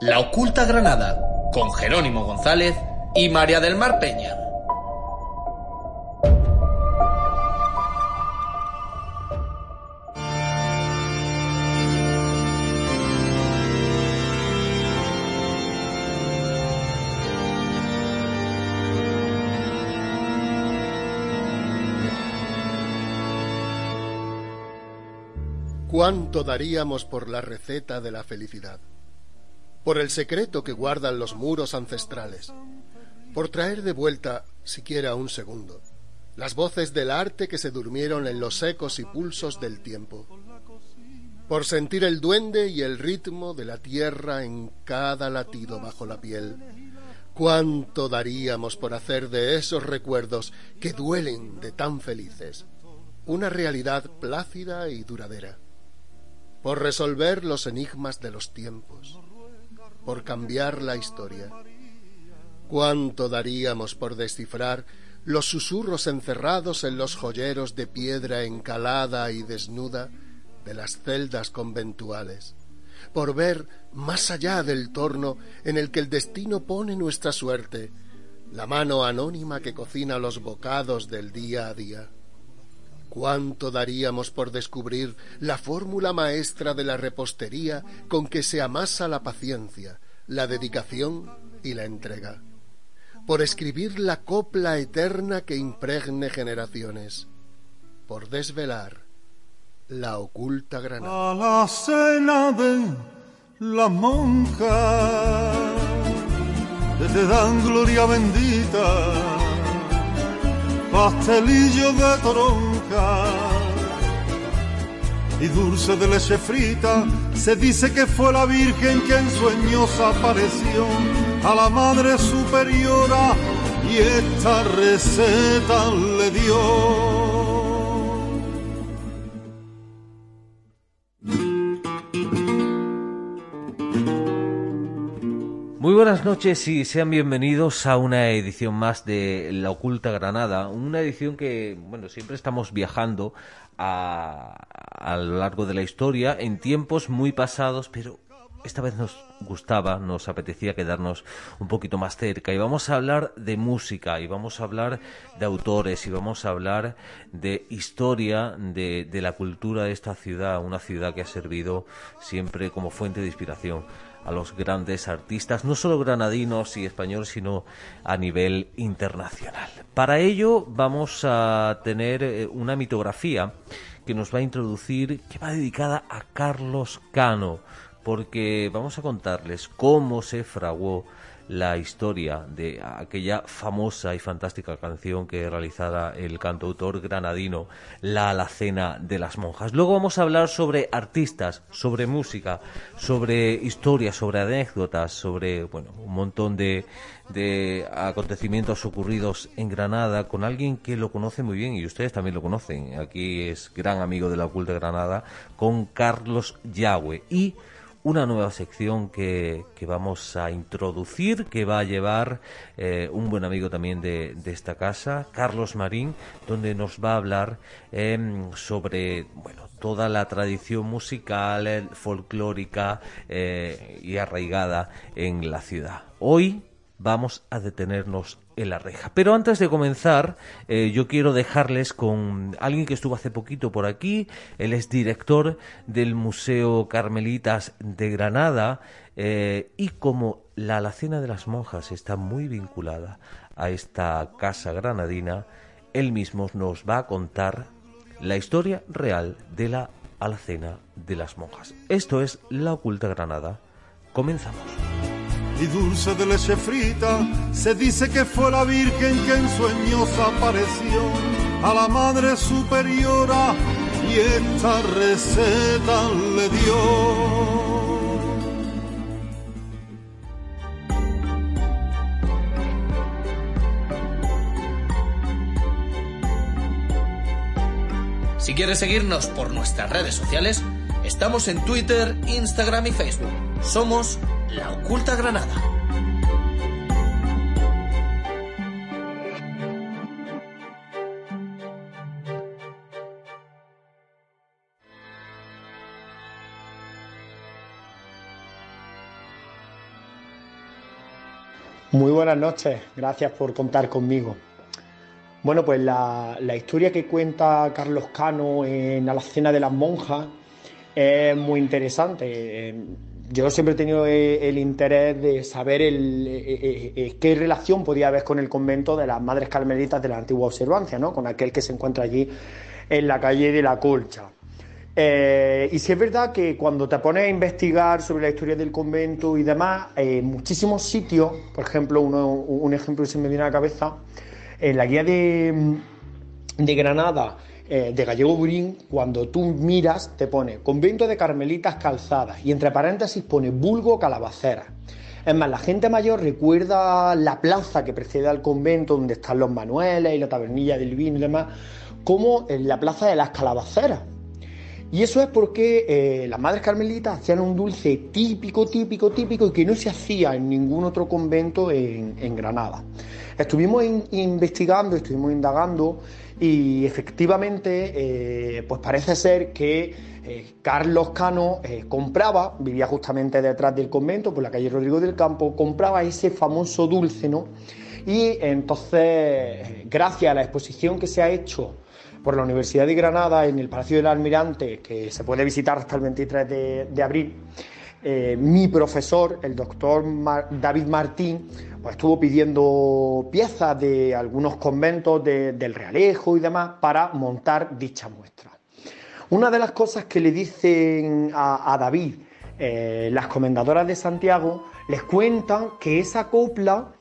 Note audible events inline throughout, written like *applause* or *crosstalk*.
La Oculta Granada, con Jerónimo González y María del Mar Peña. ¿Cuánto daríamos por la receta de la felicidad? Por el secreto que guardan los muros ancestrales, por traer de vuelta, siquiera un segundo, las voces del arte que se durmieron en los ecos y pulsos del tiempo, por sentir el duende y el ritmo de la tierra en cada latido bajo la piel. ¿Cuánto daríamos por hacer de esos recuerdos que duelen de tan felices una realidad plácida y duradera? Por resolver los enigmas de los tiempos, por cambiar la historia. ¿Cuánto daríamos por descifrar los susurros encerrados en los joyeros de piedra encalada y desnuda de las celdas conventuales? Por ver más allá del torno en el que el destino pone nuestra suerte, la mano anónima que cocina los bocados del día a día. ¿Cuánto daríamos por descubrir la fórmula maestra de la repostería con que se amasa la paciencia, la dedicación y la entrega? Por escribir la copla eterna que impregne generaciones, por desvelar la oculta granada. A la cena de la monja te dan gloria bendita pastelillo de y dulce de leche frita. Se dice que fue la Virgen que en sueños apareció a la Madre Superiora y esta receta le dio. Buenas noches y sean bienvenidos a una edición más de La Oculta Granada, una edición que, bueno, siempre estamos viajando a, a lo largo de la historia en tiempos muy pasados, pero esta vez nos gustaba, nos apetecía quedarnos un poquito más cerca. Y vamos a hablar de música y vamos a hablar de autores y vamos a hablar de historia de, de la cultura de esta ciudad, una ciudad que ha servido siempre como fuente de inspiración a los grandes artistas, no solo granadinos y españoles, sino a nivel internacional. Para ello vamos a tener eh, una mitografía que nos va a introducir, que va dedicada a Carlos Cano, porque vamos a contarles cómo se fraguó la historia de aquella famosa y fantástica canción que realizara el cantautor granadino La Alacena de las Monjas. Luego vamos a hablar sobre artistas, sobre música, sobre historias, sobre anécdotas, sobre bueno, un montón de, de acontecimientos ocurridos en Granada con alguien que lo conoce muy bien y ustedes también lo conocen. Aquí es gran amigo de la Oculta Granada con Carlos Yagüe y una nueva sección que, que, vamos a introducir, que va a llevar eh, un buen amigo también de, de, esta casa, Carlos Marín, donde nos va a hablar eh, sobre bueno, toda la tradición musical, folclórica eh, y arraigada en la ciudad. Hoy vamos a detenernos en la reja. Pero antes de comenzar, eh, yo quiero dejarles con alguien que estuvo hace poquito por aquí. Él es director del Museo Carmelitas de Granada eh, y como la Alacena de las Monjas está muy vinculada a esta casa granadina, él mismo nos va a contar la historia real de la Alacena de las Monjas. Esto es La Oculta Granada. Comenzamos y dulce de leche frita. Se dice que fue la Virgen que en sueños apareció a la Madre Superiora y esta receta le dio. Si quieres seguirnos por nuestras redes sociales, estamos en Twitter, Instagram y Facebook. Somos La Oculta Granada. Muy buenas noches, gracias por contar conmigo. Bueno, pues la, historia que cuenta Carlos Cano en A la cena de las monjas es muy interesante. Eh, yo siempre he tenido eh, el interés de saber el, eh, qué relación podía haber con el convento de las Madres Carmelitas de la antigua observancia, ¿no? con aquel que se encuentra allí en la calle de la Colcha. y si es verdad que cuando te pones a investigar sobre la historia del convento y demás, en muchísimos sitios, por ejemplo, un ejemplo que se me viene a la cabeza, en la guía de, Granada eh, de Gallego Burín, cuando tú miras, te pone convento de carmelitas calzadas y entre paréntesis pone vulgo calabacera. Es más, la gente mayor recuerda la plaza que precede al convento donde están los manueles y la tabernilla del vino y demás, como en la plaza de las calabaceras. Y eso es porque eh, las madres carmelitas hacían un dulce típico, típico, típico y que no se hacía en ningún otro convento en, Granada. Estuvimos investigando, estuvimos indagando y efectivamente eh, pues parece ser que eh, Carlos Cano compraba, vivía justamente detrás del convento, por la calle Rodrigo del Campo, compraba ese famoso dulce, ¿no? Y entonces, gracias a la exposición que se ha hecho por la Universidad de Granada en el Palacio del Almirante, que se puede visitar hasta el 23 de, abril, eh, mi profesor, el doctor David Martín, pues estuvo pidiendo piezas de algunos conventos del Realejo y demás para montar dicha muestra. Una de las cosas que le dicen a, David eh, las comendadoras de Santiago, les cuentan que esa copla,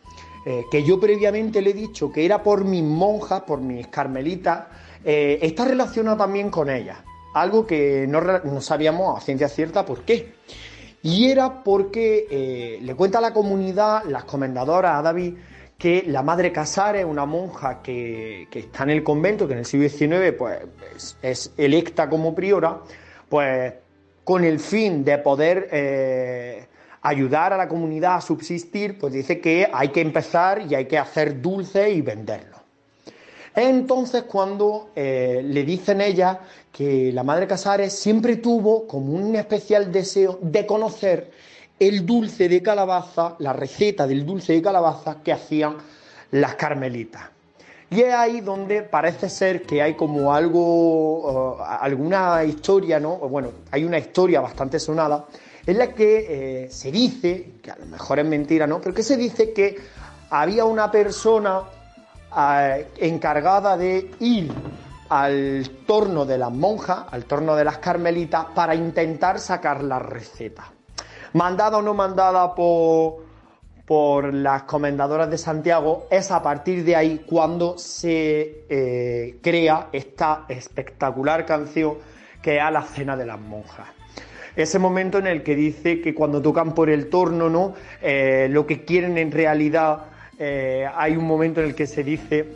eh, que yo previamente le he dicho que era por mis monjas, por mis carmelitas, eh, está relacionado también con ella, algo que no, sabíamos a ciencia cierta por qué. Y era porque eh, le cuenta a la comunidad, las comendadoras, a David, que la madre Casares, una monja que, está en el convento, que en el siglo XIX pues, es, electa como priora, pues con el fin de poder eh, ayudar a la comunidad a subsistir, pues dice que hay que empezar y hay que hacer dulces y venderlos. Entonces cuando eh, le dicen ella que la madre Casares siempre tuvo como un especial deseo de conocer el dulce de calabaza, la receta del dulce de calabaza que hacían las carmelitas. Y es ahí donde parece ser que hay como algo, uh, alguna historia, ¿no? Bueno, hay una historia bastante sonada en la que eh, se dice, que a lo mejor es mentira, ¿no? Pero que se dice que había una persona encargada de ir al torno de las monjas, al torno de las carmelitas, para intentar sacar la receta. Mandada o no mandada por, por las comendadoras de Santiago, es a partir de ahí cuando se eh, crea esta espectacular canción que es la cena de las monjas. Ese momento en el que dice que cuando tocan por el torno, ¿no? Eh, lo que quieren en realidad eh, hay un momento en el que se dice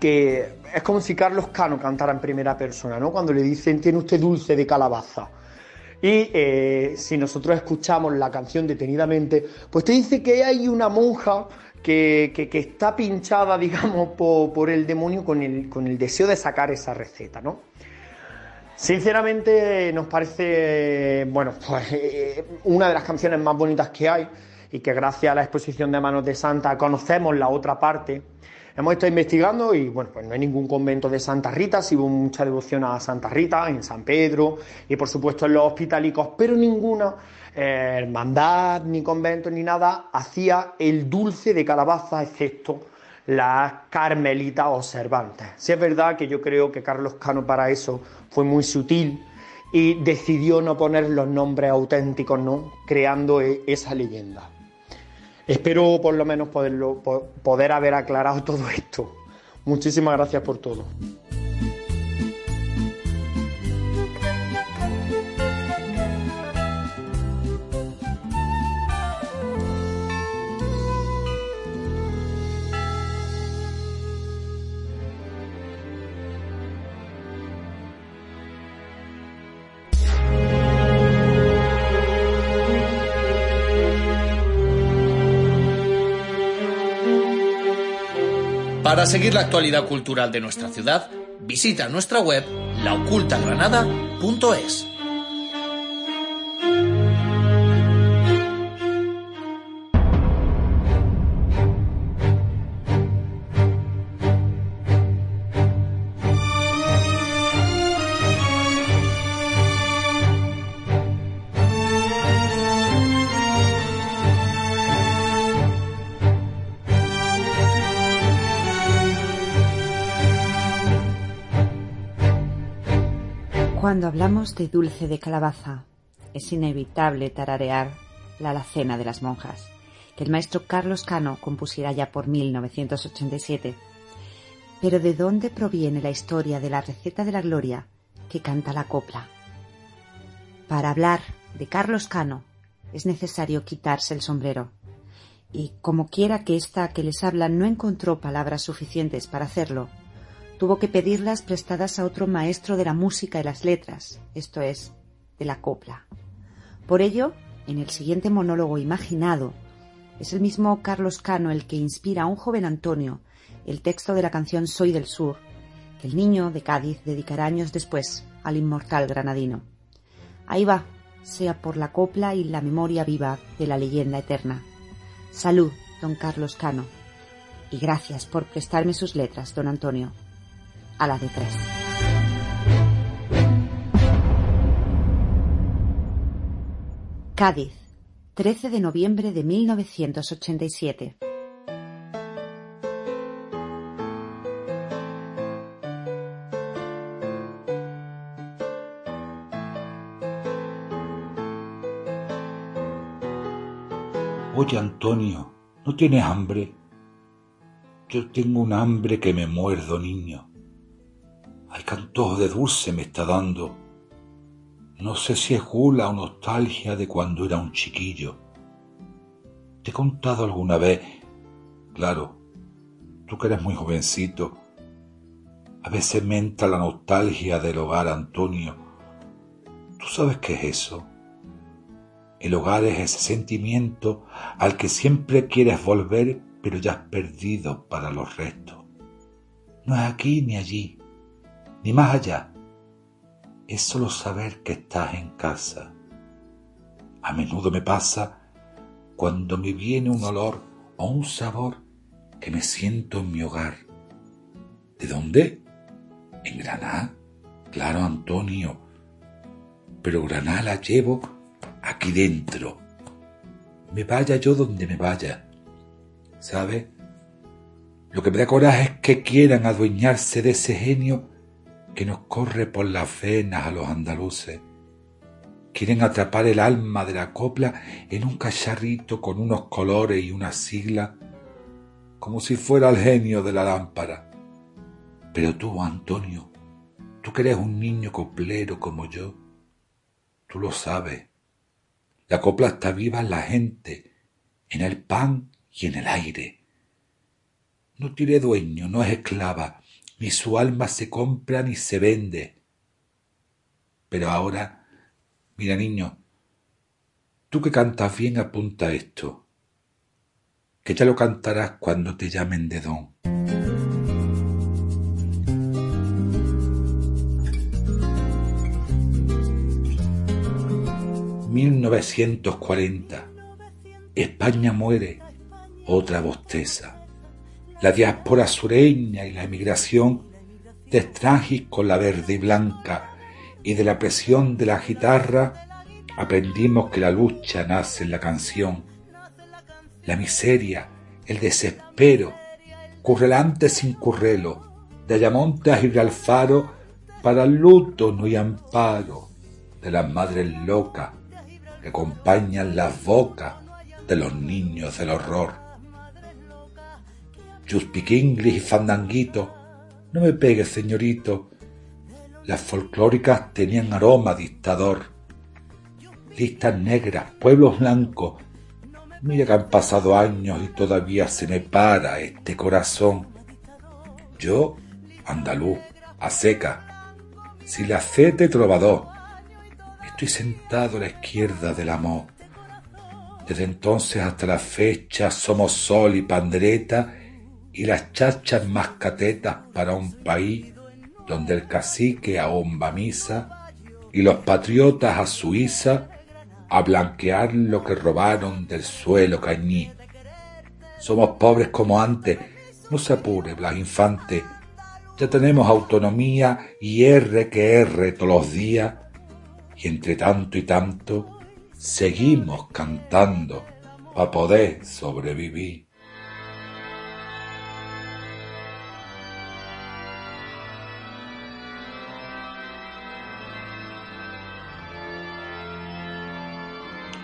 que es como si Carlos Cano cantara en primera persona, ¿no? Cuando le dicen, tiene usted dulce de calabaza. Y eh, si nosotros escuchamos la canción detenidamente, pues te dice que hay una monja que, está pinchada, digamos, por, el demonio con el, deseo de sacar esa receta, ¿no? Sinceramente nos parece, bueno, pues eh, una de las canciones más bonitas que hay y que gracias a la exposición de Manos de Santa conocemos la otra parte. Hemos estado investigando y bueno, pues no hay ningún convento de Santa Rita, sí hubo mucha devoción a Santa Rita, en San Pedro y por supuesto en los hospitalicos, pero ninguna eh, hermandad, ni convento, ni nada hacía el dulce de calabaza, excepto las carmelitas observantes. Si es verdad que yo creo que Carlos Cano para eso fue muy sutil y decidió no poner los nombres auténticos, ¿no? Creando e-, esa leyenda. Espero por lo menos poderlo, poder haber aclarado *laughs* todo esto. Muchísimas gracias por todo. Para seguir la actualidad cultural de nuestra ciudad, visita nuestra web laocultagranada.es. Cuando hablamos de dulce de calabaza, es inevitable tararear la alacena de las monjas, que el maestro Carlos Cano compusiera ya por 1987. Pero ¿de dónde proviene la historia de la receta de la gloria que canta la copla? Para hablar de Carlos Cano es necesario quitarse el sombrero. Y como quiera que ésta que les habla no encontró palabras suficientes para hacerlo, tuvo que pedirlas prestadas a otro maestro de la música y las letras, esto es, de la copla. Por ello, en el siguiente monólogo imaginado, es el mismo Carlos Cano el que inspira a un joven Antonio el texto de la canción Soy del Sur, que el niño de Cádiz dedicará años después al inmortal granadino. Ahí va, sea por la copla y la memoria viva de la leyenda eterna. Salud, don Carlos Cano, y gracias por prestarme sus letras, don Antonio a la de tres. Cádiz, 13 de noviembre de 1987. Oye, Antonio, ¿no tienes hambre? Yo tengo un hambre que me muerdo, niño. Ay, qué de dulce me está dando. No sé si es gula o nostalgia de cuando era un chiquillo. Te he contado alguna vez, claro, tú que eres muy jovencito, a veces me entra la nostalgia del hogar, Antonio. ¿Tú sabes qué es eso? El hogar es ese sentimiento al que siempre quieres volver, pero ya has perdido para los restos. No es aquí ni allí ni más allá. Es solo saber que estás en casa. A menudo me pasa cuando me viene un olor o un sabor que me siento en mi hogar. ¿De dónde? En Granada. Claro, Antonio. Pero Granada la llevo aquí dentro. Me vaya yo donde me vaya. ¿Sabe? Lo que me da coraje es que quieran adueñarse de ese genio que nos corre por las venas a los andaluces. Quieren atrapar el alma de la copla en un cacharrito con unos colores y una sigla, como si fuera el genio de la lámpara. Pero tú, Antonio, tú que eres un niño coplero como yo, tú lo sabes. La copla está viva en la gente, en el pan y en el aire. No tiene dueño, no es esclava, ni su alma se compra ni se vende. Pero ahora, mira niño, tú que cantas bien apunta esto, que ya lo cantarás cuando te llamen de don. «1940. España muere, otra bosteza la diáspora sureña y la emigración de extranjis con la verde y blanca y de la presión de la guitarra aprendimos que la lucha nace en la canción. La miseria, el desespero, currelante sin currelo, de Ayamonte a Gibralfaro, para luto no hay amparo de las madres locas que acompañan las bocas de los niños del horror Juspiquinglis y fandanguito. No me pegue, señorito. Las folclóricas tenían aroma dictador. Listas negras, pueblos blancos. Mira que han pasado años y todavía se me para este corazón. Yo, andaluz, a seca, si la de trovador. Estoy sentado a la izquierda del amor. Desde entonces hasta la fecha somos sol y pandreta y las chachas más catetas para un país donde el cacique ahomba misa y los patriotas a Suiza a blanquear lo que robaron del suelo cañí. Somos pobres como antes, no se apure, Blas Infante, ya tenemos autonomía y R que R todos los días, y entre tanto y tanto seguimos cantando para poder sobrevivir.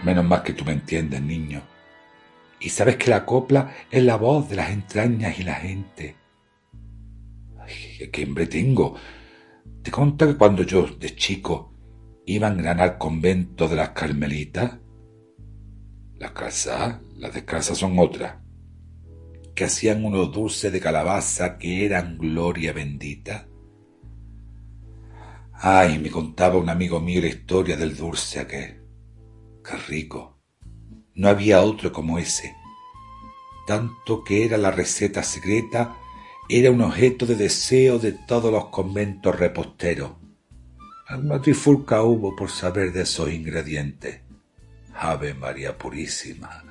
Menos mal que tú me entiendes, niño. Y sabes que la copla es la voz de las entrañas y la gente. Ay, qué hambre tengo. Te conto que cuando yo, de chico, iba en gran al convento de las carmelitas, las casas, las descalzas son otras, que hacían unos dulces de calabaza que eran gloria bendita. Ay, me contaba un amigo mío la historia del dulce aquel. Qué rico. No había otro como ese. Tanto que era la receta secreta, era un objeto de deseo de todos los conventos reposteros. Alma trifulca hubo por saber de esos ingredientes. Ave María Purísima.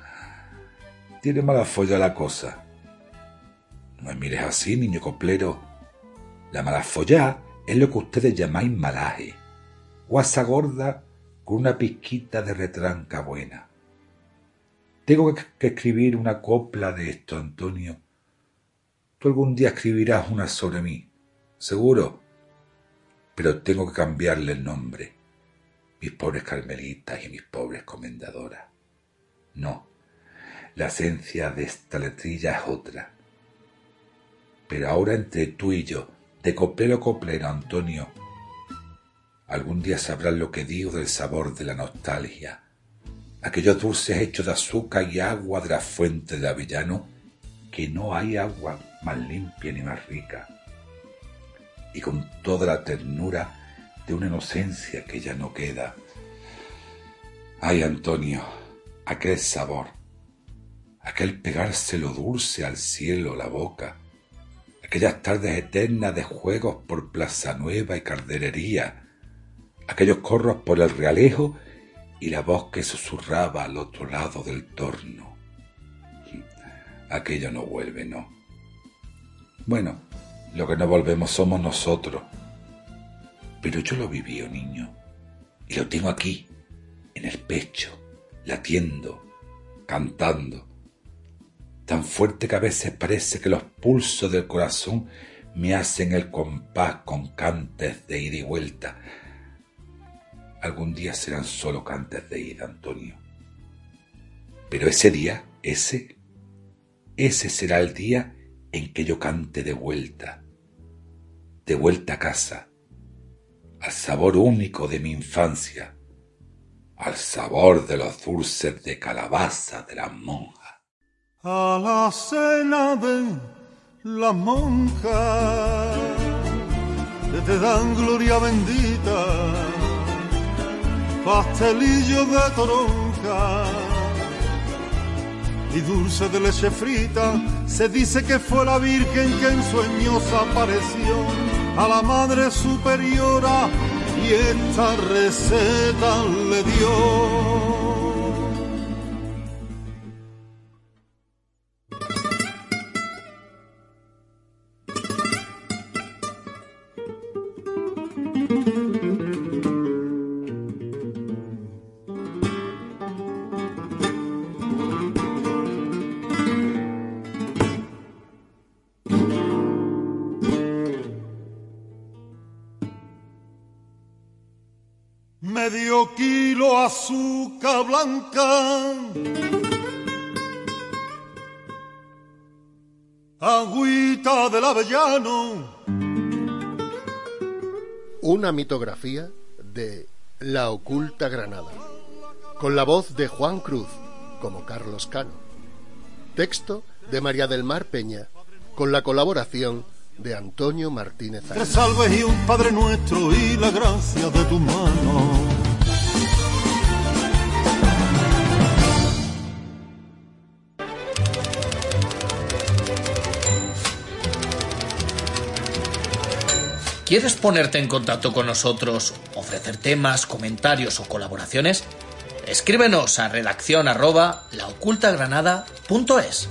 Tiene mala folla la cosa. No me mires así, niño coplero. La mala folla es lo que ustedes llamáis malaje. Guasa gorda con una pizquita de retranca buena. Tengo que escribir una copla de esto, Antonio. Tú algún día escribirás una sobre mí, seguro, pero tengo que cambiarle el nombre. Mis pobres carmelitas y mis pobres comendadoras. No, la esencia de esta letrilla es otra. Pero ahora entre tú y yo, de coplero coplero, Antonio, Algún día sabrás lo que digo del sabor de la nostalgia, aquellos dulces hechos de azúcar y agua de la fuente de Avellano, que no hay agua más limpia ni más rica, y con toda la ternura de una inocencia que ya no queda. Ay, Antonio, aquel sabor, aquel pegarse lo dulce al cielo la boca, aquellas tardes eternas de juegos por Plaza Nueva y Carderería, aquellos corros por el realejo y la voz que susurraba al otro lado del torno. Aquello no vuelve, ¿no? Bueno, lo que no volvemos somos nosotros. Pero yo lo viví, oh niño, y lo tengo aquí, en el pecho, latiendo, cantando, tan fuerte que a veces parece que los pulsos del corazón me hacen el compás con cantes de ida y vuelta, algún día serán solo cantes de ida, Antonio. Pero ese día, ese, ese será el día en que yo cante de vuelta, de vuelta a casa, al sabor único de mi infancia, al sabor de los dulces de calabaza de las monjas. A la cena de las monjas te dan gloria bendita pastelillo de toronja y dulce de leche frita. Se dice que fue la Virgen que en sueños apareció a la Madre Superiora y esta receta le dio. Azúcar blanca. Agüita del avellano. Una mitografía de La Oculta Granada, con la voz de Juan Cruz como Carlos Cano. Texto de María del Mar Peña, con la colaboración de Antonio Martínez. Te salves y un Padre Nuestro y la gracia de tu mano. ¿Quieres ponerte en contacto con nosotros, ofrecer temas, comentarios o colaboraciones? Escríbenos a redacción arroba laocultagranada.es.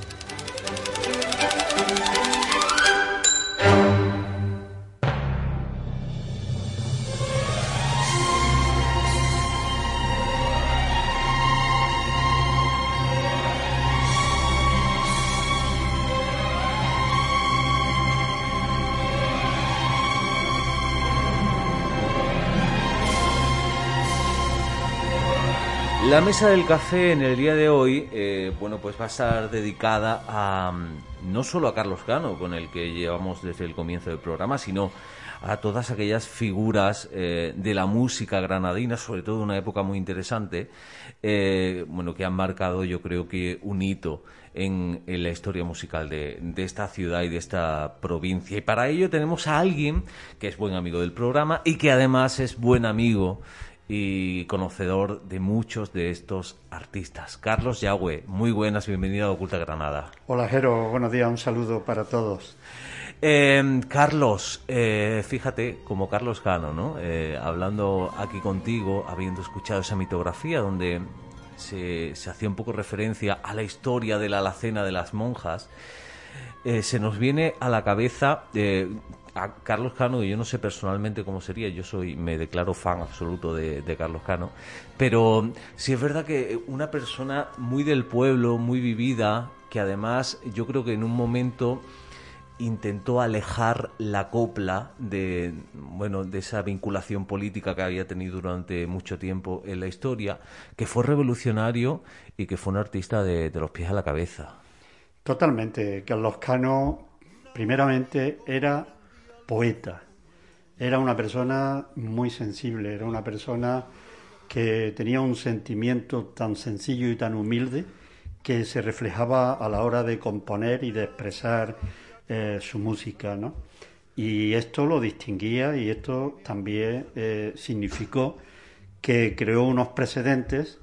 La mesa del café en el día de hoy, eh, bueno, pues va a estar dedicada a mm, no solo a Carlos Cano, con el que llevamos desde el comienzo del programa, sino a todas aquellas figuras eh, de la música granadina, sobre todo una época muy interesante, eh, bueno, que han marcado, yo creo que un hito en, en la historia musical de, de, esta ciudad y de esta provincia. Y para ello tenemos a alguien que es buen amigo del programa y que además es buen amigo y conocedor de muchos de estos artistas. Carlos Yagüe, muy buenas, bienvenido a Oculta Granada. Hola Jero, buenos días, un saludo para todos. Eh, Carlos, eh, fíjate, como Carlos Cano, ¿no? Eh, hablando aquí contigo, habiendo escuchado esa mitografía donde se, se, hacía un poco referencia a la historia de la alacena de las monjas, eh, se nos viene a la cabeza a Carlos Cano, yo no sé personalmente cómo sería, yo soy, me declaro fan absoluto de, Carlos Cano, pero sí es verdad que una persona muy del pueblo, muy vivida, que además yo creo que en un momento intentó alejar la copla de bueno de esa vinculación política que había tenido durante mucho tiempo en la historia, que fue revolucionario y que fue un artista de los pies a la cabeza. Totalmente, Carlos Cano primeramente era poeta. Era una persona muy sensible, era una persona que tenía un sentimiento tan sencillo y tan humilde que se reflejaba a la hora de componer y de expresar eh, su música, ¿no? Y esto lo distinguía y esto también eh, significó que creó unos precedentes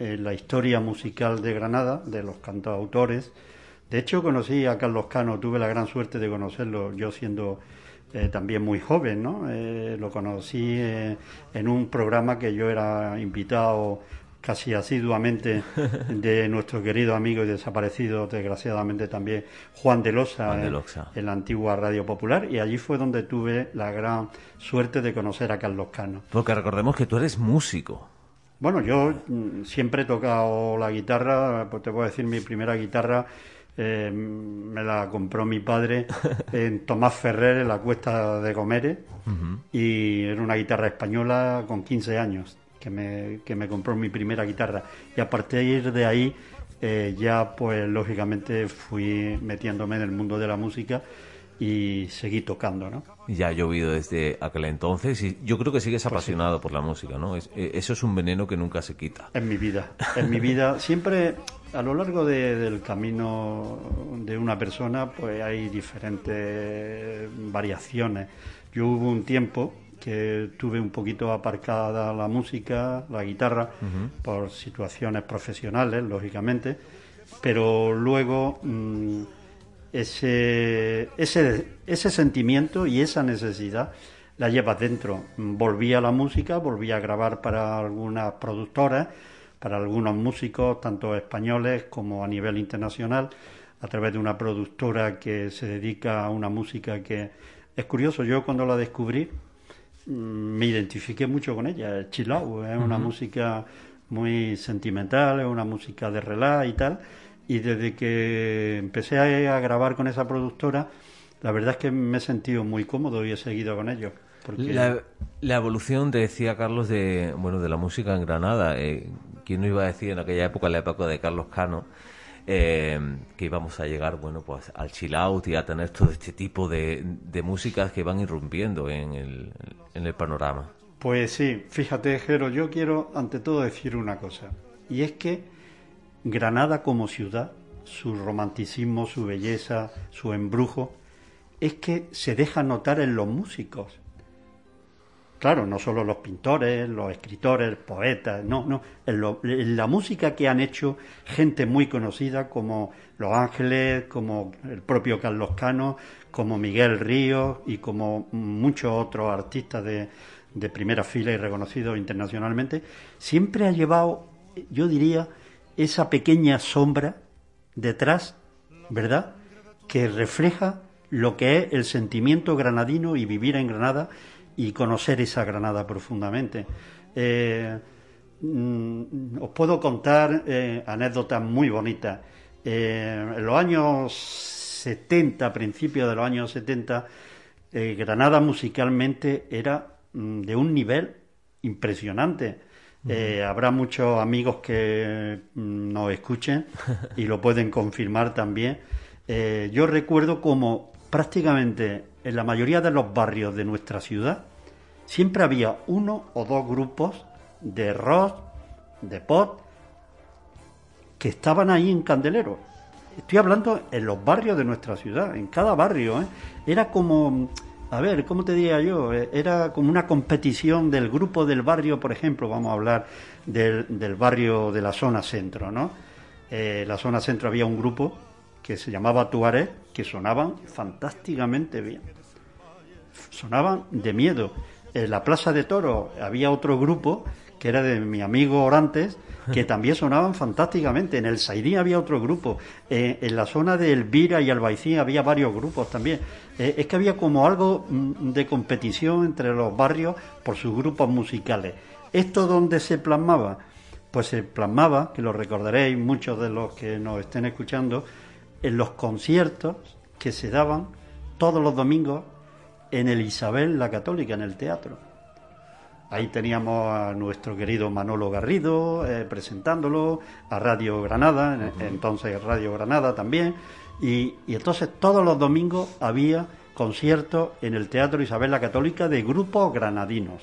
en la historia musical de Granada, de los cantautores, de hecho, conocí a Carlos Cano, tuve la gran suerte de conocerlo yo siendo eh, también muy joven, ¿no? Eh, lo conocí eh, en un programa que yo era invitado casi asiduamente *laughs* de nuestro querido amigo y desaparecido, desgraciadamente también, Juan de Losa, Juan de Losa. En, en, la antigua Radio Popular, y allí fue donde tuve la gran suerte de conocer a Carlos Cano. Porque recordemos que tú eres músico. Bueno, yo mm, siempre he tocado la guitarra, pues te puedo decir, mi primera guitarra eh, me la compró mi padre en Tomás Ferrer, en la Cuesta de uh -huh. y era una guitarra española con 15 años, que me, que me compró mi primera guitarra. Y a partir de ahí, eh, ya pues lógicamente fui metiéndome en el mundo de la música y seguí tocando, ¿no? Ya ha llovido desde aquel entonces y yo creo que sigues apasionado pues sí. por la música, ¿no? Es, eso es un veneno que nunca se quita. En mi vida, en mi vida, siempre a lo largo de, del camino de una persona, pues hay diferentes variaciones. Yo hubo un tiempo que tuve un poquito aparcada la música, la guitarra, uh -huh. por situaciones profesionales, lógicamente, pero luego mmm, ese, ese, ese sentimiento y esa necesidad la llevas dentro. Volví a la música, volví a grabar para algunas productoras, para algunos músicos, tanto españoles como a nivel internacional, a través de una productora que se dedica a una música que es curioso. Yo cuando la descubrí me identifiqué mucho con ella. Chill out, es una uh -huh. música muy sentimental, es una música de relax y tal. Y desde que empecé a, a grabar con esa productora, la verdad es que me he sentido muy cómodo y he seguido con ellos. Porque... La, la, evolución, te decía Carlos, de bueno de la música en Granada. Eh, ¿Quién no iba a decir en aquella época, en la época de Carlos Cano, eh, que íbamos a llegar bueno pues al chill out y a tener todo este tipo de, de músicas que van irrumpiendo en el, en el panorama? Pues sí, fíjate, Jero, yo quiero ante todo decir una cosa. Y es que Granada como ciudad, su romanticismo, su belleza, su embrujo, es que se deja notar en los músicos claro, no solo los pintores, los escritores, poetas, no, no, en, la música que han hecho gente muy conocida como Los Ángeles, como el propio Carlos Cano, como Miguel Ríos y como muchos otros artistas de, de primera fila y reconocidos internacionalmente, siempre ha llevado, yo diría, esa pequeña sombra detrás, ¿verdad?, que refleja lo que es el sentimiento granadino y vivir en Granada y conocer esa Granada profundamente. Eh, mm, os puedo contar eh, anécdotas muy bonitas. Eh, en los años 70, principios de los años 70, Granada musicalmente era mm, de un nivel impresionante. habrá muchos amigos que mm, nos escuchen y lo pueden confirmar también. yo recuerdo como prácticamente en la mayoría de los barrios de nuestra ciudad siempre había uno o dos grupos de rock, de pop, que estaban ahí en Candelero. Estoy hablando en los barrios de nuestra ciudad, en cada barrio. ¿eh? Era como, a ver, ¿cómo te diría yo? Eh, era como una competición del grupo del barrio, por ejemplo, vamos a hablar del, barrio de la zona centro, ¿no? Eh, la zona centro había un grupo que se llamaba Tuareg, que sonaban fantásticamente bien. Sonaban de miedo. En la Plaza de Toro había otro grupo que era de mi amigo Orantes, que *laughs* también sonaban fantásticamente. En el Saidí había otro grupo. Eh, en la zona de Elvira y Albaicín había varios grupos también. Eh, es que había como algo mm, de competición entre los barrios por sus grupos musicales. ¿Esto dónde se plasmaba? Pues se plasmaba, que lo recordaréis muchos de los que nos estén escuchando, en los conciertos que se daban todos los domingos en el Isabel la Católica, en el teatro. Ahí teníamos a nuestro querido Manolo Garrido eh, presentándolo, a Radio Granada, entonces Radio Granada también, y, y, entonces todos los domingos había conciertos en el Teatro Isabel la Católica de grupos granadinos.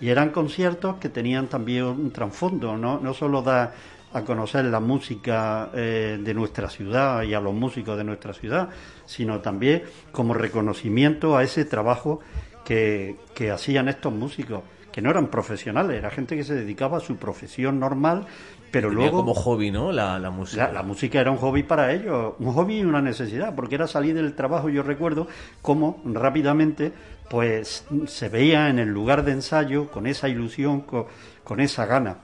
Y eran conciertos que tenían también un trasfondo, no, no solo da a conocer la música eh, de nuestra ciudad y a los músicos de nuestra ciudad, sino también como reconocimiento a ese trabajo que, hacían estos músicos, que no eran profesionales, era gente que se dedicaba a su profesión normal, pero luego... Como hobby, ¿no? La, música. La, música era un hobby para ellos, un hobby y una necesidad, porque era salir del trabajo, yo recuerdo cómo rápidamente pues se veía en el lugar de ensayo con esa ilusión, con esa gana.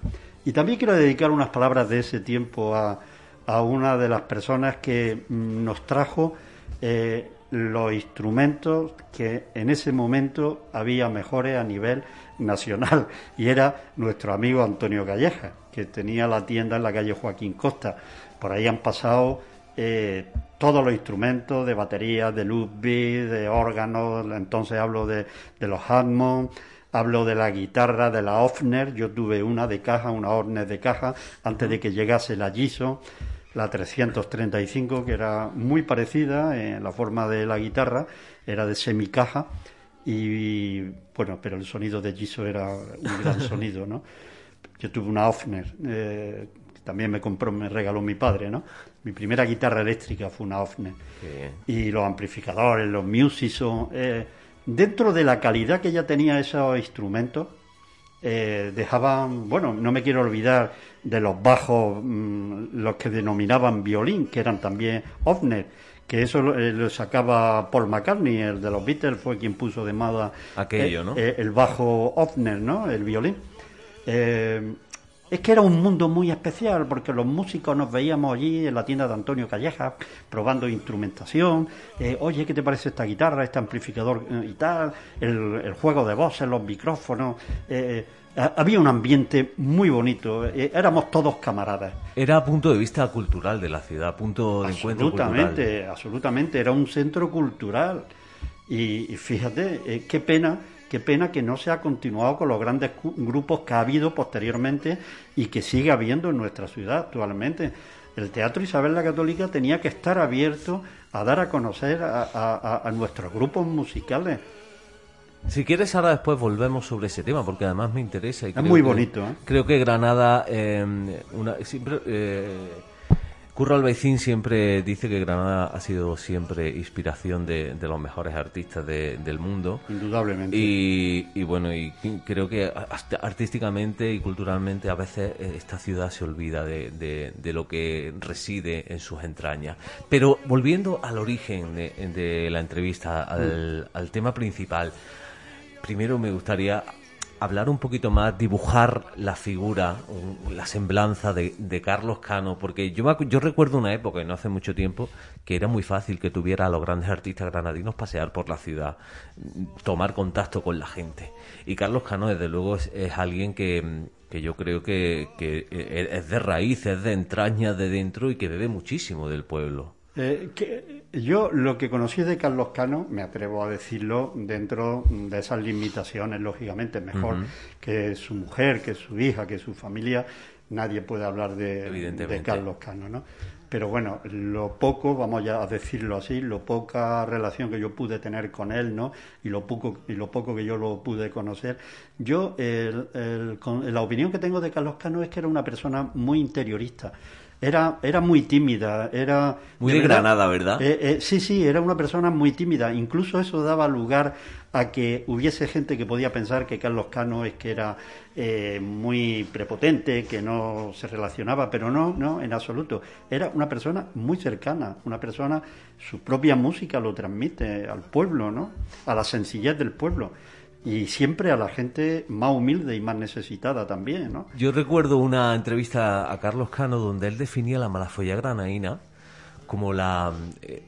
Y también quiero dedicar unas palabras de ese tiempo a, a una de las personas que mm, nos trajo eh, los instrumentos que en ese momento había mejores a nivel nacional *laughs* y era nuestro amigo Antonio Calleja, que tenía la tienda en la calle Joaquín Costa. Por ahí han pasado eh, todos los instrumentos de batería, de Ludwig, de órganos, entonces hablo de, de los Hammond, Hablo de la guitarra, de la Hofner, yo tuve una de caja, una Hofner de caja, antes de que llegase la Giso, la 335, que era muy parecida en la forma de la guitarra, era de semicaja, y bueno, pero el sonido de Giso era un gran *laughs* sonido, ¿no? Yo tuve una Hofner, eh, que también me compró, me regaló mi padre, ¿no? Mi primera guitarra eléctrica fue una Hofner. Y los amplificadores, los Musison... Eh, dentro de la calidad que ya tenía esos instrumentos, eh, dejaban, bueno, no me quiero olvidar de los bajos, mm, los que denominaban violín, que eran también Hofner, que eso lo, eh, sacaba Paul McCartney, el de los Beatles, fue quien puso de moda aquello, eh, ¿no? el bajo Hofner, ¿no? El violín. Es que era un mundo muy especial porque los músicos nos veíamos allí en la tienda de Antonio Calleja probando instrumentación. Eh, Oye, ¿qué te parece esta guitarra, este amplificador eh, y tal? El, juego de voces, los micrófonos. Eh, había un ambiente muy bonito. éramos todos camaradas. Era punto de vista cultural de la ciudad, punto de encuentro cultural. Absolutamente, absolutamente. Era un centro cultural. Y, y fíjate, qué pena Qué pena que no se ha continuado con los grandes grupos que ha habido posteriormente y que sigue habiendo en nuestra ciudad actualmente. El Teatro Isabel la Católica tenía que estar abierto a dar a conocer a, nuestros grupos musicales. Si quieres, ahora después volvemos sobre ese tema, porque además me interesa. Y es muy bonito. ¿eh? Creo que Granada, eh, una, siempre, eh, Curro Albaicín siempre dice que Granada ha sido siempre inspiración de, los mejores artistas del mundo. Indudablemente. Y, bueno, y creo que artísticamente y culturalmente a veces eh, esta ciudad se olvida de, lo que reside en sus entrañas. Pero volviendo al origen de, la entrevista, al, al tema principal, primero me gustaría hablar un poquito más, dibujar la figura, la semblanza de, Carlos Cano, porque yo, yo recuerdo una época, y no hace mucho tiempo, que era muy fácil que tuviera a los grandes artistas granadinos pasear por la ciudad, tomar contacto con la gente. Y Carlos Cano, desde luego, es, alguien que, yo creo que, que es de raíz, es de entraña de dentro y que bebe muchísimo del pueblo. Eh, que yo lo que conocí de Carlos Cano, me atrevo a decirlo, dentro de esas limitaciones, lógicamente, mejor que su mujer, que su hija, que su familia, nadie puede hablar de, de Carlos Cano, ¿no? Pero bueno, lo poco, vamos ya a decirlo así, lo poca relación que yo pude tener con él, ¿no? Y lo poco, y lo poco que yo lo pude conocer, yo, la opinión que tengo de Carlos Cano es que era una persona muy interiorista era, era muy tímida, era... Muy de, Granada, ¿verdad? Eh, eh, sí, sí, era una persona muy tímida. Incluso eso daba lugar a que hubiese gente que podía pensar que Carlos Cano es que era eh, muy prepotente, que no se relacionaba, pero no, no, en absoluto. Era una persona muy cercana, una persona, su propia música lo transmite al pueblo, ¿no? A la sencillez del pueblo y siempre a la gente más humilde y más necesitada también, ¿no? Yo recuerdo una entrevista a Carlos Cano donde él definía la malafolla granaína como la,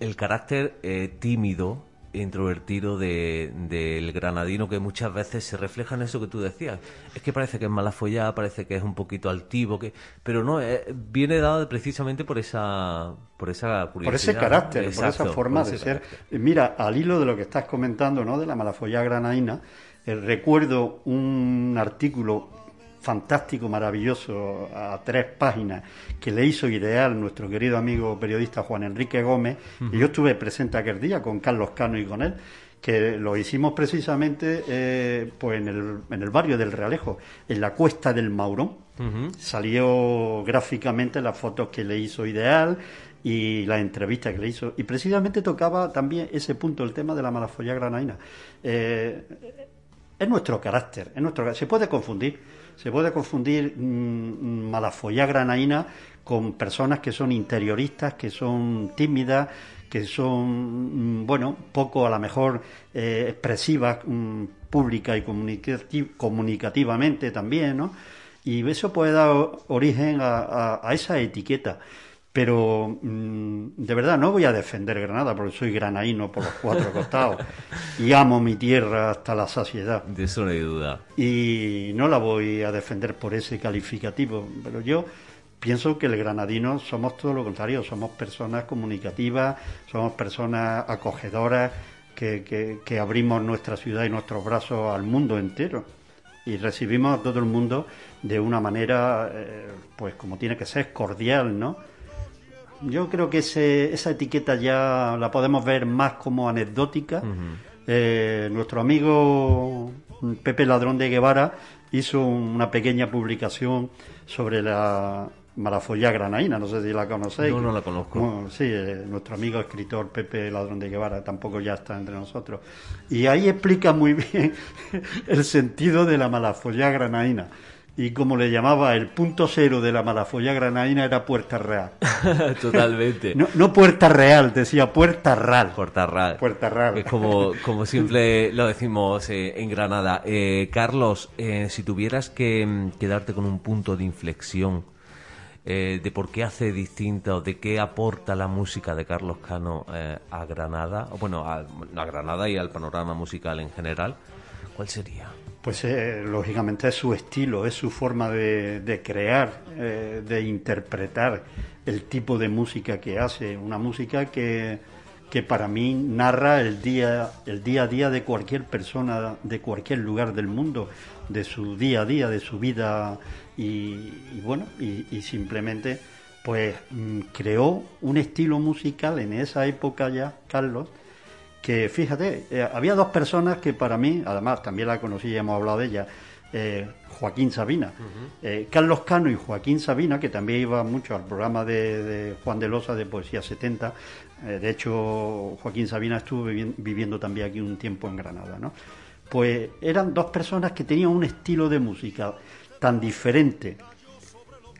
el carácter eh, tímido introvertido del granadino que muchas veces se refleja en eso que tú decías. Es que parece que es mala follada, parece que es un poquito altivo, que pero no, eh, viene dado precisamente por esa por esa curiosidad. Por ese carácter, por esa forma de ser. Mira, al hilo de lo que estás comentando, ¿no? De la malafollada granadina, eh, recuerdo un artículo fantástico, maravilloso, a tres páginas, que le hizo ideal nuestro querido amigo periodista Juan Enrique Gómez, y yo estuve presente aquel día con Carlos Cano y con él, que lo hicimos precisamente eh, pues en el, en el barrio del Realejo, en la cuesta del Maurón. Salió gráficamente las fotos que le hizo Ideal y la entrevista que le hizo. Y precisamente tocaba también ese punto, el tema de la malafolla granaina. Eh, es nuestro carácter, es nuestro se puede confundir se puede confundir mmm, granaína con personas que son interioristas, que son tímidas, que son, mm, bueno, poco a lo mejor eh, expresivas mm, pública y comunicativamente también, ¿no? Y eso puede dar origen a esa etiqueta. Pero mm, de verdad no voy a defender Granada porque soy granaíno por los cuatro *laughs* costados y amo mi tierra hasta la saciedad. De eso no hay duda. Y no la voy a defender por ese calificativo, pero yo pienso que el granadino somos todo lo contrario, somos personas comunicativas, somos personas acogedoras que, que, abrimos nuestra ciudad y nuestros brazos al mundo entero y recibimos a todo el mundo de una manera, eh, pues como tiene que ser, cordial, ¿no? Yo creo que esa etiqueta ya la podemos ver más como anecdótica. Eh, nuestro amigo Pepe Ladrón de Guevara hizo una pequeña publicación sobre la Malafolla granaína, no sé si la conocéis. No, no la conozco. sí, eh, nuestro amigo escritor Pepe Ladrón de Guevara tampoco ya está entre nosotros. Y ahí explica muy *laughs* bien el sentido de la Malafolla granaína y como le llamaba el punto cero de la malafolla granaína era Puerta Real. *laughs* Totalmente. No, Puerta Real, decía Puerta Real. Puerta Real. Puerta Real. Es como, como siempre lo decimos eh, en Granada. Eh, Carlos, eh, si tuvieras que mm, quedarte con un punto de inflexión de por qué hace distinto, de qué aporta la música de Carlos Cano a Granada, o bueno, a Granada y al panorama musical en general, ¿cuál sería? Pues eh, lógicamente es su estilo, es su forma de, crear, eh, de interpretar el tipo de música que hace, una música que, que, para mí narra el día, el día a día de cualquier persona, de cualquier lugar del mundo, de su día a día, de su vida. Y, bueno, y, simplemente pues mm, creó un estilo musical en esa época ya, Carlos, que fíjate, eh, había dos personas que para mí, además también la conocí y hemos hablado de ella, eh, Joaquín Sabina. Eh, Carlos Cano y Joaquín Sabina, que también iba mucho al programa de, de Juan de Losa de Poesía 70, eh, de hecho Joaquín Sabina estuvo vivi- viviendo también aquí un tiempo en Granada, ¿no? Pues eran dos personas que tenían un estilo de música tan diferente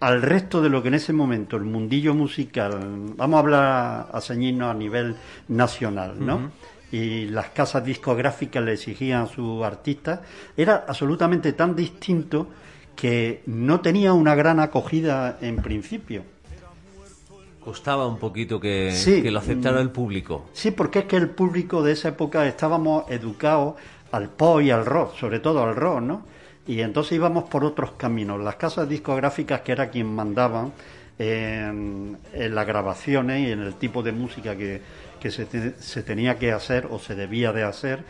al resto de lo que en ese momento el mundillo musical, vamos a hablar a ceñirnos a nivel nacional, ¿no? Y las casas discográficas le exigían a sus artistas, era absolutamente tan distinto que no tenía una gran acogida en principio. Costaba un poquito que, Sí. que lo aceptara el público. Sí, porque es que el público de esa época estábamos educados al pop y al rock, sobre todo al rock, ¿no? Y entonces íbamos por otros caminos. Las casas discográficas, que era quien mandaban en, en las grabaciones y en el tipo de música que, que se, te- se tenía que hacer o se debía de hacer,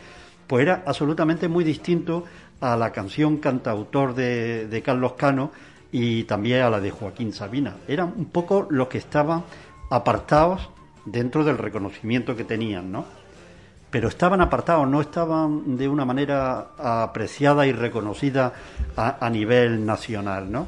pues era absolutamente muy distinto a la canción cantautor de, Carlos Cano y también a la de Joaquín Sabina. Eran un poco los que estaban apartados dentro del reconocimiento que tenían, ¿no? Pero estaban apartados, no estaban de una manera apreciada y reconocida a nivel nacional, ¿no?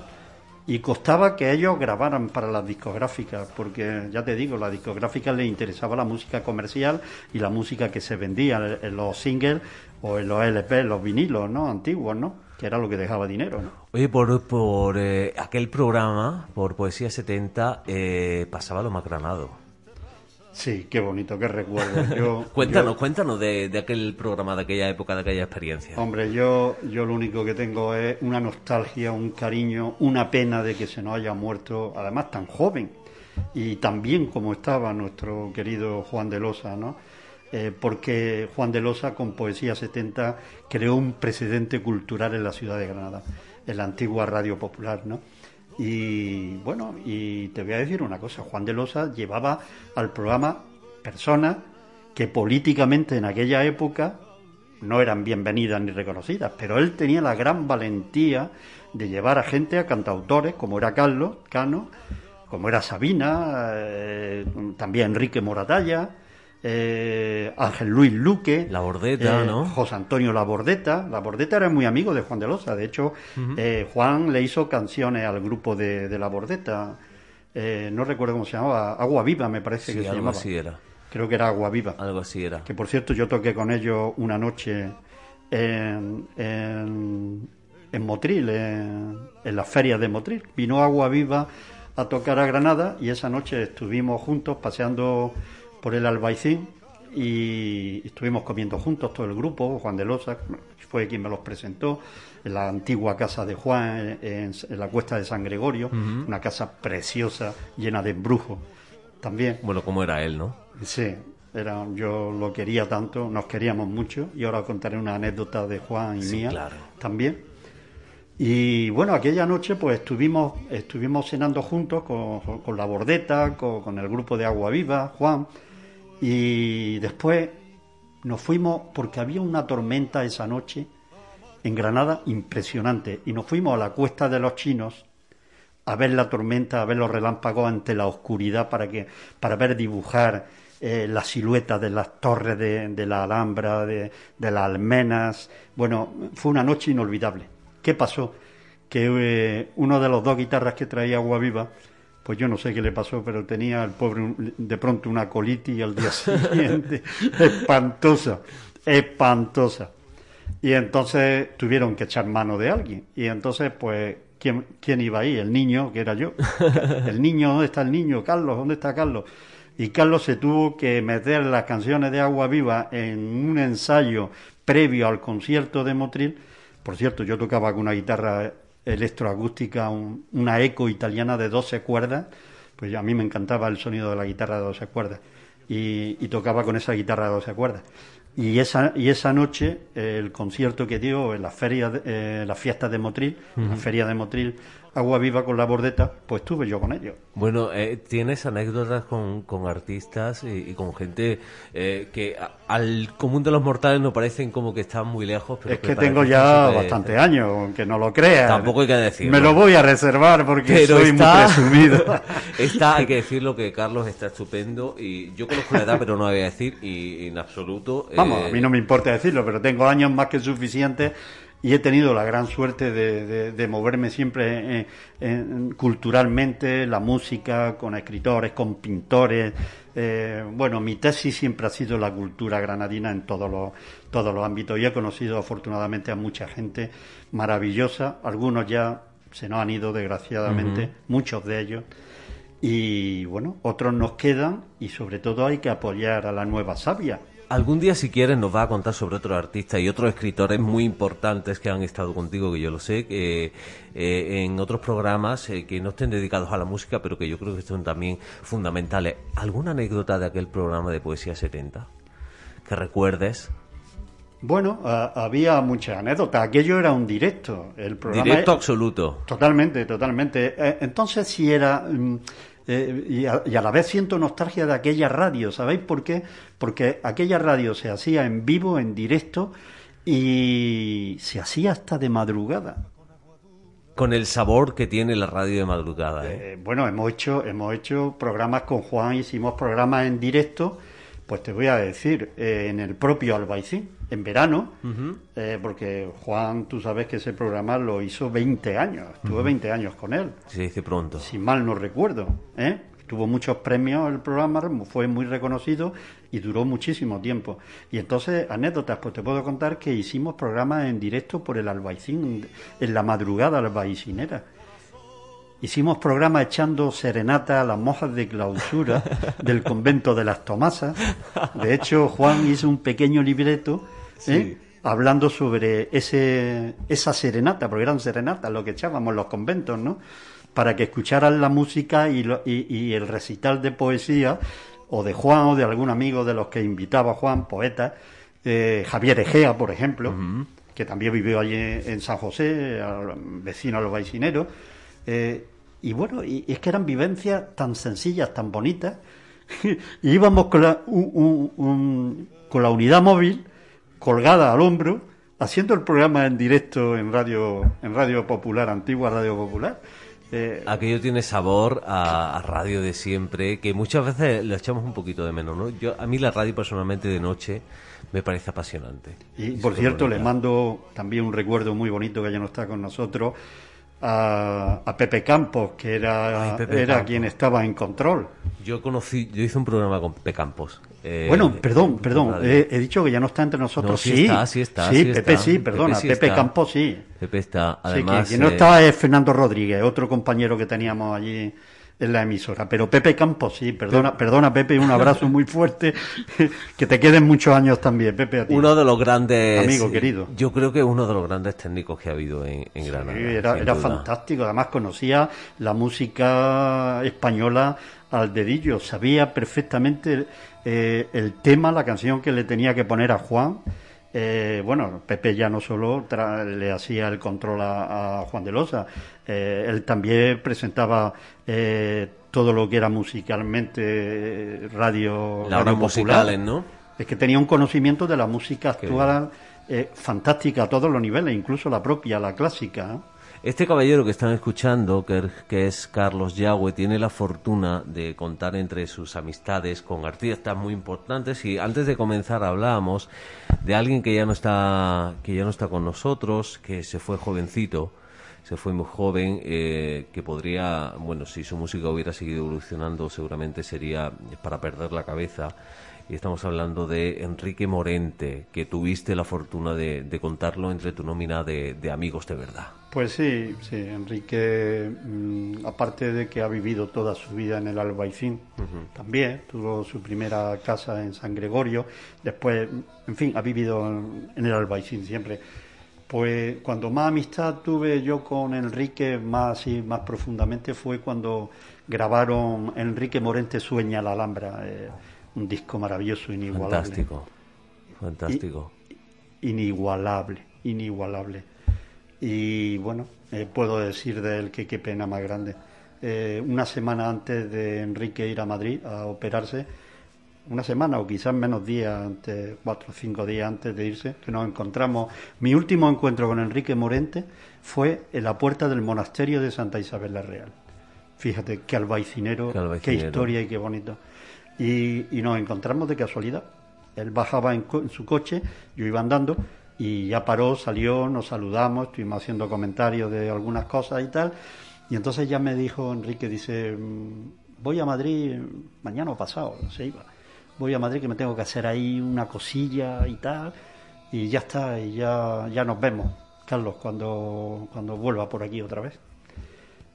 Y costaba que ellos grabaran para las discográficas, porque ya te digo, las discográficas les interesaba la música comercial y la música que se vendía en los singles o en los LP, los vinilos, ¿no? Antiguos, ¿no? Que era lo que dejaba dinero, ¿no? Oye, por, por eh, aquel programa, por Poesía 70, eh, pasaba lo macranado. Sí, qué bonito, qué recuerdo. *laughs* Yo, Cuéntanos, yo- cuéntanos de, de aquel programa, de aquella época, de aquella experiencia. Hombre, yo, yo lo único que tengo es una nostalgia, un cariño, una pena de que se nos haya muerto, además tan joven y tan bien como estaba nuestro querido Juan de Losa, ¿no? Eh, porque Juan de Losa con Poesía 70 creó un precedente cultural en la ciudad de Granada, en la antigua Radio Popular, ¿no? Y bueno, y te voy a decir una cosa, Juan de Losa llevaba al programa personas que políticamente en aquella época no eran bienvenidas ni reconocidas, pero él tenía la gran valentía de llevar a gente, a cantautores, como era Carlos Cano, como era Sabina, eh, también Enrique Moratalla, eh, Ángel Luis Luque, La Bordeta, eh, ¿no? José Antonio La Bordeta. La Bordeta era muy amigo de Juan de Losa, de hecho, eh, Juan le hizo canciones al grupo de, de La Bordeta. No recuerdo cómo se llamaba, Agua Viva me parece Sí, que se algo llamaba. así era. Creo que era Agua Viva. Algo así era. Que por cierto yo toqué con ellos una noche en, en, en Motril, en, en la feria de Motril. Vino Agua Viva a tocar a Granada y esa noche estuvimos juntos paseando por el Albaicín y estuvimos comiendo juntos todo el grupo. Juan de Losa fue quien me los presentó en la antigua casa de Juan en, en la cuesta de San Gregorio, una casa preciosa llena de embrujos también. Bueno, como era él, ¿no? Sí, era, yo lo quería tanto, nos queríamos mucho y ahora contaré una anécdota de Juan y Sí, mía claro. también. Y bueno, aquella noche pues estuvimos, estuvimos cenando juntos con, con la bordeta, con, con el grupo de Agua Viva, Juan, y después nos fuimos porque había una tormenta esa noche en Granada impresionante y nos fuimos a la cuesta de los chinos a ver la tormenta, a ver los relámpagos ante la oscuridad para que para ver dibujar eh, las siluetas de las torres de, de la Alhambra, de, de las almenas. Bueno, fue una noche inolvidable. ¿Qué pasó? Que eh, uno de los dos guitarras que traía Agua Viva, pues yo no sé qué le pasó, pero tenía el pobre de pronto una colitis al día *laughs* siguiente, espantosa, espantosa. Y entonces tuvieron que echar mano de alguien. Y entonces, pues, ¿quién, quién iba ahí? El niño, que era yo. *laughs* El niño, ¿dónde está el niño? Carlos, ¿dónde está Carlos? Y Carlos se tuvo que meter las canciones de Agua Viva en un ensayo previo al concierto de Motril. Por cierto, yo tocaba con una guitarra electroacústica, un- una eco italiana de 12 cuerdas. Pues a mí me encantaba el sonido de la guitarra de 12 cuerdas. Y, y tocaba con esa guitarra de 12 cuerdas. Y esa, y esa noche, el concierto que dio en la feria, de- eh, la fiesta de Motril, la feria de Motril, Agua Viva con la bordeta, pues estuve yo con ellos. Bueno, eh, tienes anécdotas con, con artistas y, y con gente eh, que a- al común de los mortales no parecen como que están muy lejos. Pero es que parecen tengo ya bastantes años, aunque no lo creas. Tampoco hay que decirlo. Me lo voy a reservar porque Pero soy está, muy presumido. *laughs* está, hay que decirlo que Carlos está estupendo y yo conozco la edad, pero no la voy a decir y en absoluto. eh, Vamos, a mí no me importa decirlo, pero tengo años más que suficientes y he tenido la gran suerte de, moverme siempre culturalmente, la música, con escritores, con pintores. Eh, bueno, mi tesis siempre ha sido la cultura granadina en todos los, todos los ámbitos y he conocido afortunadamente a mucha gente maravillosa. Algunos ya se nos han ido, desgraciadamente, muchos de ellos. Y bueno, otros nos quedan y sobre todo hay que apoyar a la nueva sabia. Algún día, si quieres, nos va a contar sobre otros artistas y otros escritores muy importantes que han estado contigo, que yo lo sé, que, eh, en otros programas eh, que no estén dedicados a la música, pero que yo creo que son también fundamentales. ¿Alguna anécdota de aquel programa de Poesía 70 que recuerdes? Bueno, había muchas anécdotas. Aquello era un directo. El programa directo absoluto. Totalmente, totalmente. Eh, entonces, si era. Eh, y, a, la vez siento nostalgia de aquella radio. ¿Sabéis por qué? Porque aquella radio se hacía en vivo, en directo, y se hacía hasta de madrugada. Con el sabor que tiene la radio de madrugada. ¿eh? Eh, bueno, hemos hecho, hemos hecho programas con Juan, hicimos programas en directo, pues te voy a decir, en el propio Albaicín en verano, eh, porque Juan, tú sabes que ese programa lo hizo 20 años, estuve 20 años con él. Se dice pronto. Si mal no recuerdo, ¿eh? Tuvo muchos premios el programa, fue muy reconocido y duró muchísimo tiempo. Y entonces, anécdotas, pues te puedo contar que hicimos programas en directo por el Albaicín, en la madrugada albaicinera. Hicimos programas echando serenata a las monjas de clausura del convento de las Tomasas. De hecho, Juan hizo un pequeño libreto ¿eh? hablando sobre ese, esa serenata, porque eran serenatas lo que echábamos los conventos, ¿no? Para que escucharan la música y, y, el recital de poesía, o de Juan, o de algún amigo de los que invitaba Juan, poeta, eh, Javier Egea, por ejemplo, que también vivió allí en San José, vecino a los baicineros. Eh, y bueno, y, es que eran vivencias tan sencillas, tan bonitas. *laughs* y íbamos con la, con la unidad móvil colgada al hombro, haciendo el programa en directo en radio, en radio popular, antigua radio popular. Eh, Aquello tiene sabor a, radio de siempre, que muchas veces lo echamos un poquito de menos, ¿no? Yo, a mí la radio personalmente de noche me parece apasionante. Y por cierto, le mando también un recuerdo muy bonito que ya no está con nosotros, a, Pepe Campos, que era, era quien estaba en control. Yo conocí, yo hice un programa con Pepe Campos. Eh, bueno, perdón, perdón, he, dicho que ya no está entre nosotros. sí, está, sí está. Sí, Pepe sí, perdona, Pepe, Campos sí. Pepe está, además. quien no estaba es Fernando Rodríguez, otro compañero que teníamos allí en la emisora. Pero Pepe Campos, sí, perdona, perdona Pepe, un abrazo muy fuerte, que te queden muchos años también, Pepe. Uno de los grandes... Amigo querido. Yo creo que uno de los grandes técnicos que ha habido en, Granada. era, era fantástico, además conocía la música española al dedillo, sabía perfectamente eh, el tema, la canción que le tenía que poner a Juan eh, bueno, Pepe ya no solo le hacía el control a, Juan de Losa, eh, él también presentaba eh, todo lo que era musicalmente radio, la radio popular. ¿no? Es que tenía un conocimiento de la música actual fantástica a todos los niveles, incluso la propia, la clásica. Este caballero que están escuchando, que, es Carlos Yagüe, tiene la fortuna de contar entre sus amistades con artistas muy importantes y antes de comenzar hablábamos de alguien que ya no está que ya no está con nosotros, que se fue jovencito, se fue muy joven, eh, que podría, bueno, si su música hubiera seguido evolucionando, seguramente sería para perder la cabeza y estamos hablando de Enrique Morente, que tuviste la fortuna de, contarlo entre tu nómina de, amigos de verdad. Pues sí, sí, Enrique, mm, aparte de que ha vivido toda su vida en el Albaicín, también tuvo su primera casa en San Gregorio, después, en fin, ha vivido en el Albaicín siempre. Pues cuando más amistad tuve yo con Enrique, más y más profundamente, fue cuando grabaron Enrique Morente Sueña la Alhambra. Eh, un disco maravilloso, inigualable. Fantástico, fantástico. inigualable, inigualable. Y bueno, eh, puedo decir de él que qué pena más grande. Eh, una semana antes de Enrique ir a Madrid a operarse, una semana o quizás menos días antes, cuatro o cinco días antes de irse, que nos encontramos. Mi último encuentro con Enrique Morente fue en la puerta del monasterio de Santa Isabel la Real. Fíjate qué albaicinero, qué historia y qué bonito y, nos encontramos de casualidad. Él bajaba en, su coche, yo iba andando y ya paró, salió, nos saludamos, estuvimos haciendo comentarios de algunas cosas y tal. Y entonces ya me dijo Enrique, dice, mm, voy a Madrid mañana o pasado, se iba. Voy a Madrid que me tengo que hacer ahí una cosilla y tal. Y ya está, y ya, ya nos vemos, Carlos, cuando, cuando vuelva por aquí otra vez.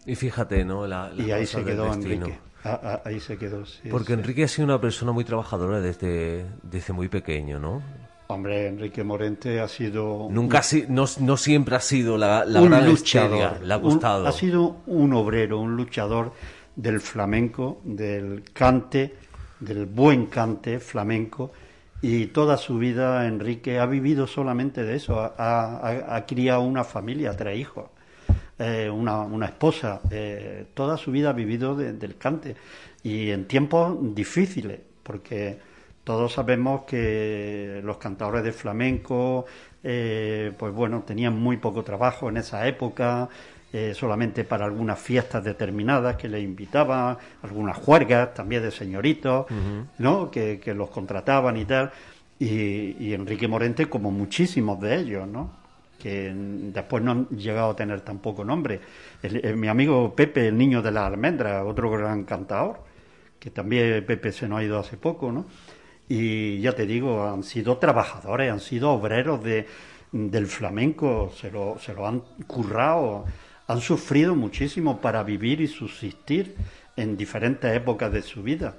Y fíjate, ¿no? La, y ahí se quedó Enrique. Ahí se quedó, Porque Enrique ha sido una persona muy trabajadora desde, desde muy pequeño, ¿no? Hombre, Enrique Morente ha sido... Nunca, no, no siempre ha sido la, la un luchador, le ha gustado. ha sido un obrero, un luchador del flamenco, del cante, del buen cante flamenco, y toda su vida Enrique ha vivido solamente de eso, ha, criado una familia, tres hijos, eh, una, una, esposa, eh, toda su vida ha vivido del cante, y en tiempos difíciles, porque todos sabemos que los cantadores de flamenco, eh, pues bueno, tenían muy poco trabajo en esa época, eh, solamente para algunas fiestas determinadas que les invitaban, algunas juergas también de señoritos, ¿no? Que, los contrataban y tal. Y, Enrique Morente, como muchísimos de ellos, ¿no? Que después no han llegado a tener tampoco nombre. mi amigo Pepe, el niño de la almendra, otro gran cantador, que también Pepe se nos ha ido hace poco, ¿no? y ya te digo, han sido trabajadores, han sido obreros de, del flamenco, se lo, se lo han currado, han sufrido muchísimo para vivir y subsistir en diferentes épocas de su vida.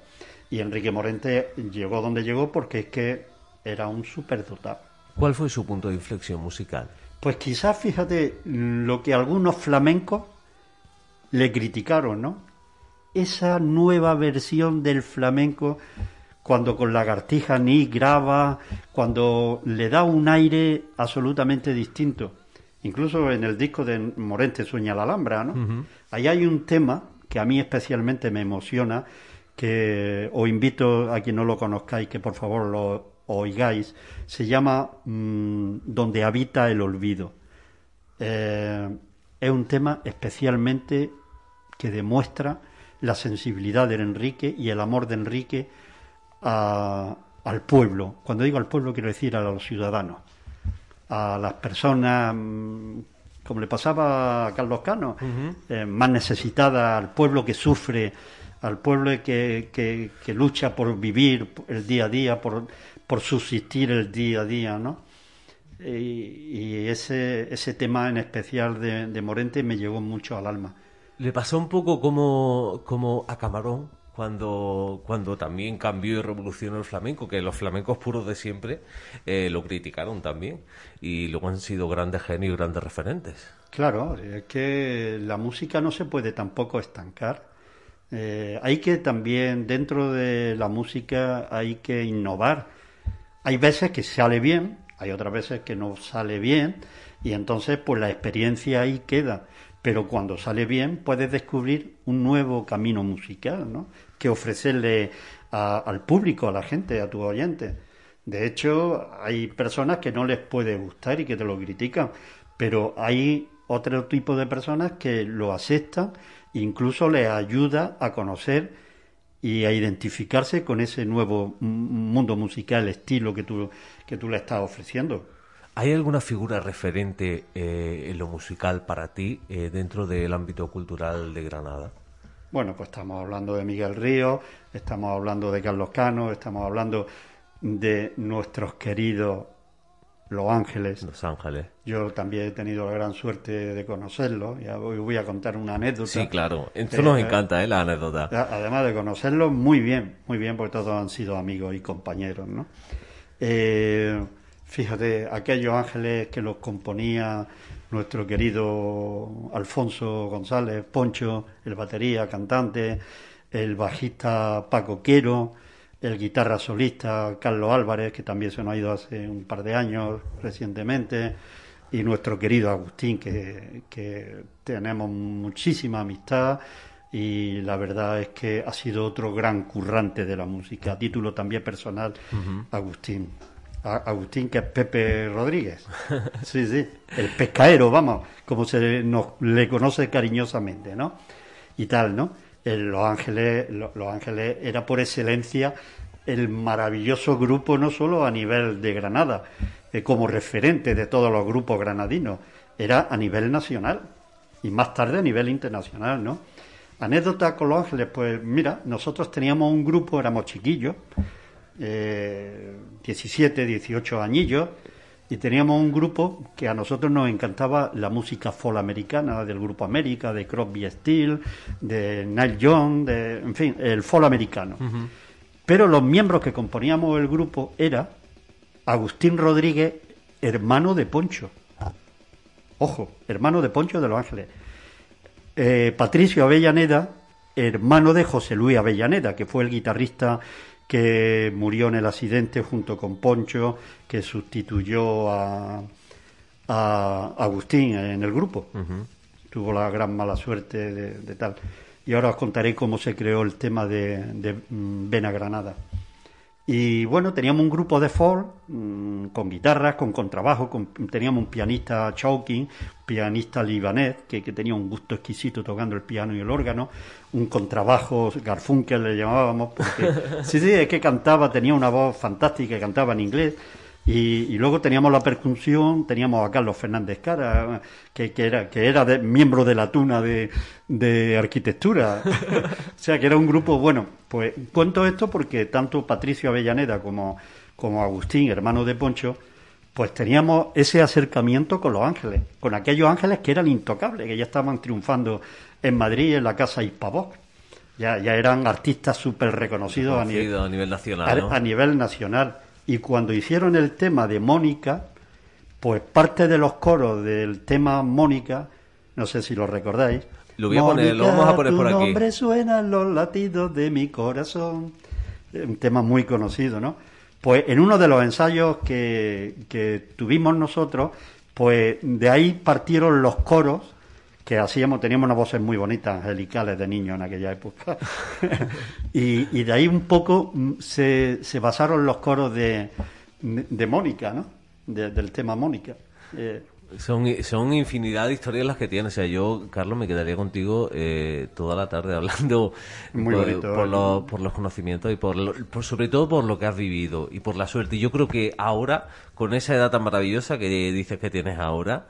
Y Enrique Morente llegó donde llegó porque es que era un superdotado. ¿Cuál fue su punto de inflexión musical? Pues quizás, fíjate, lo que algunos flamencos le criticaron, ¿no? Esa nueva versión del flamenco cuando con Lagartija ni graba, cuando le da un aire absolutamente distinto. Incluso en el disco de Morente Sueña la Alhambra, ¿no? Ahí hay un tema que a mí especialmente me emociona, que os invito a quien no lo conozcáis que por favor lo oigáis, se llama mm, Donde habita el olvido. Eh, es un tema especialmente que demuestra la sensibilidad de Enrique y el amor de Enrique al pueblo. Cuando digo al pueblo quiero decir a los ciudadanos, a las personas, mm, como le pasaba a Carlos Cano, eh, más necesitada, al pueblo que sufre, al pueblo que, que, lucha por vivir el día a día, por, por subsistir el día a día, ¿no? Y, ese, ese tema en especial de, de Morente me llegó mucho al alma. Le pasó un poco como, como a Camarón, cuando, cuando también cambió y revolucionó el flamenco, que los flamencos puros de siempre eh, lo criticaron también y luego han sido grandes genios y grandes referentes. Claro, es que la música no se puede tampoco estancar. Eh, hay que también, dentro de la música, hay que innovar. Hay veces que sale bien, hay otras veces que no sale bien, y entonces pues la experiencia ahí queda pero cuando sale bien puedes descubrir un nuevo camino musical, ¿no? Que ofrecerle al público, a la gente, a tu oyente. De hecho, hay personas que no les puede gustar y que te lo critican, pero hay otro tipo de personas que lo aceptan, incluso les ayuda a conocer y a identificarse con ese nuevo mundo musical, estilo que tú, que tú le estás ofreciendo. ¿Hay alguna figura referente eh, en lo musical para ti eh, dentro del ámbito cultural de Granada? Bueno, pues estamos hablando de Miguel Río, estamos hablando de Carlos Cano, estamos hablando de nuestros queridos Los Ángeles. Los Ángeles. Yo también he tenido la gran suerte de conocerlos. Ya voy, voy a contar una anécdota. Sí, claro. Esto nos encanta, ¿eh? La anécdota. Además de conocerlos muy bien, muy bien, porque todos han sido amigos y compañeros, ¿no? Eh, Fíjate, aquellos ángeles que los componía nuestro querido Alfonso González, Poncho, el batería, cantante, el bajista Paco Quero, el guitarra solista Carlos Álvarez, que también se nos ha ido hace un par de años recientemente, y nuestro querido Agustín, que, tenemos muchísima amistad y la verdad es que ha sido otro gran currante de la música, a título también personal, Agustín. Agustín, que es Pepe Rodríguez. *laughs* Sí, sí, el pescaero, vamos, como se nos, le conoce cariñosamente, ¿no? Y tal, ¿no? Los Ángeles, Los Ángeles era por excelencia el maravilloso grupo, no solo a nivel de Granada, eh, como referente de todos los grupos granadinos, era a nivel nacional y más tarde a nivel internacional, ¿no? Anécdota con Los Ángeles, pues mira, nosotros teníamos un grupo, éramos chiquillos, eh, 17, 18 añillos, y teníamos un grupo que a nosotros nos encantaba la música folk americana, del Grupo América, de Crosby Steel, de Nile Young, de, en fin, el folk americano. Pero los miembros que componíamos el grupo era Agustín Rodríguez, hermano de Poncho. Ojo, hermano de Poncho de Los Ángeles. Eh, Patricio Avellaneda, hermano de José Luis Avellaneda, que fue el guitarrista que murió en el accidente junto con Poncho, que sustituyó a, a Agustín en el grupo. Tuvo la gran mala suerte de, tal. Y ahora os contaré cómo se creó el tema de, de mm, Vena Granada. Y bueno, teníamos un grupo de folk mm, con guitarras, con contrabajo, teníamos un pianista choking, pianista libanés, que, tenía un gusto exquisito tocando el piano y el órgano, un contrabajo Garfunkel le llamábamos, porque *laughs* sí, sí, es que cantaba, tenía una voz fantástica, cantaba en inglés, y, luego teníamos la percusión, teníamos a Carlos Fernández Cara, que, era, que era miembro de la tuna de, de arquitectura. *laughs* o sea, que era un grupo, bueno, pues cuento esto porque tanto Patricio Avellaneda como, como Agustín, hermano de Poncho, pues teníamos ese acercamiento con los ángeles, con aquellos ángeles que eran intocables, que ya estaban triunfando en Madrid, en la casa Hispavox. Ya, ya eran artistas súper reconocidos a nivel, a nivel nacional. a nivel nacional. Y cuando hicieron el tema de Mónica, pues parte de los coros del tema Mónica, no sé si lo recordáis. Lo, voy a poner, lo vamos a poner por aquí. nombre suenan los latidos de mi corazón. Un tema muy conocido, ¿no? Pues en uno de los ensayos que, que tuvimos nosotros, pues de ahí partieron los coros que hacíamos, teníamos unas voces muy bonitas, angelicales de niños en aquella época. *laughs* y, de ahí un poco mm, se, se basaron los coros de, de Mónica, ¿no? del tema Mónica. Eh, son, son infinidad de historias las que tienes. O sea, yo, Carlos, me quedaría contigo eh, toda la tarde hablando *laughs* Muy por, bonito, por, ¿eh? los, por los conocimientos y por, sobre todo por lo que has vivido y por la suerte. Y yo creo que ahora, con esa edad tan maravillosa que dices que tienes ahora,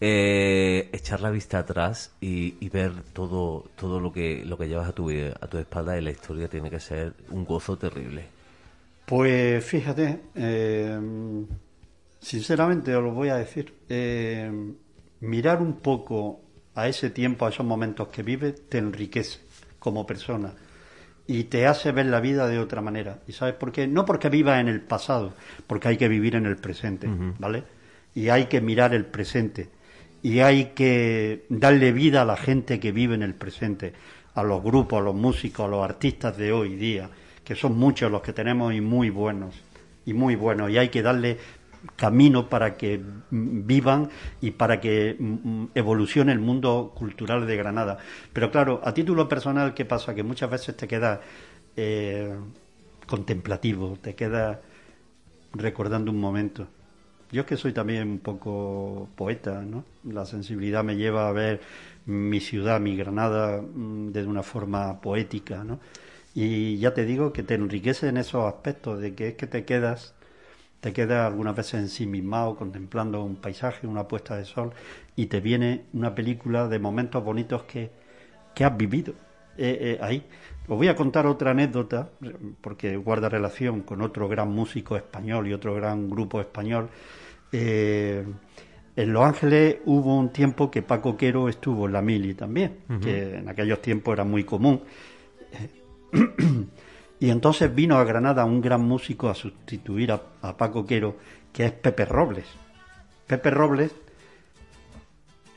eh, echar la vista atrás y, y, ver todo, todo lo que, lo que llevas a tu, a tu espalda y la historia tiene que ser un gozo terrible. Pues fíjate, eh, Sinceramente os lo voy a decir. Eh, mirar un poco a ese tiempo, a esos momentos que vives, te enriquece como persona y te hace ver la vida de otra manera. ¿Y sabes por qué? No porque vivas en el pasado, porque hay que vivir en el presente, ¿vale? Y hay que mirar el presente. Y hay que darle vida a la gente que vive en el presente, a los grupos, a los músicos, a los artistas de hoy día, que son muchos los que tenemos y muy buenos, y muy buenos. Y hay que darle camino para que vivan y para que mm, evolucione el mundo cultural de Granada. Pero claro, a título personal, ¿qué pasa? Que muchas veces te queda eh, contemplativo, te queda recordando un momento. Yo es que soy también un poco poeta, ¿no? La sensibilidad me lleva a ver mi ciudad, mi Granada, mm, de una forma poética, ¿no? Y ya te digo que te enriquece en esos aspectos, de que es que te quedas te quedas algunas veces ensimismado contemplando un paisaje, una puesta de sol y te viene una película de momentos bonitos que, que has vivido eh, eh, ahí. Os voy a contar otra anécdota porque guarda relación con otro gran músico español y otro gran grupo español. Eh, en Los Ángeles hubo un tiempo que Paco Quero estuvo en la mili también, que en aquellos tiempos era muy común. Y entonces vino a Granada un gran músico a sustituir a, Paco Quero, que es Pepe Robles. Pepe Robles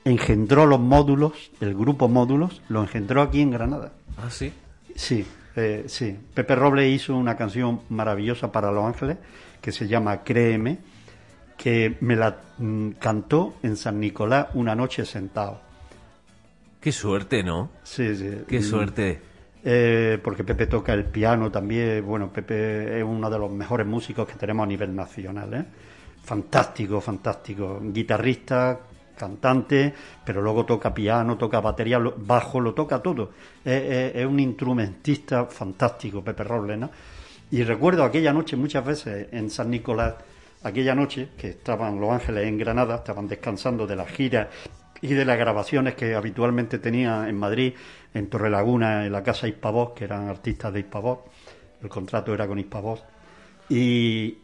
engendró los módulos, el grupo módulos, lo engendró aquí en Granada. Ah, sí. Sí, eh, sí. Pepe Robles hizo una canción maravillosa para Los Ángeles que se llama Créeme, que me la mm, cantó en San Nicolás una noche sentado. Qué suerte, ¿no? Sí, sí. Qué suerte. Eh, porque Pepe toca el piano también. Bueno, Pepe es uno de los mejores músicos que tenemos a nivel nacional. ¿eh? Fantástico, fantástico. Guitarrista, cantante, pero luego toca piano, toca batería, bajo, lo toca todo. Es, un instrumentista fantástico, Pepe Robles. Y recuerdo aquella noche muchas veces en San Nicolás aquella noche que estaban Los Ángeles en Granada, estaban descansando de las giras y de las grabaciones que habitualmente tenía en Madrid, en Torrelaguna, en la casa Hispavoz, que eran artistas de Hispavoz. El contrato era con Hispavoz. Y,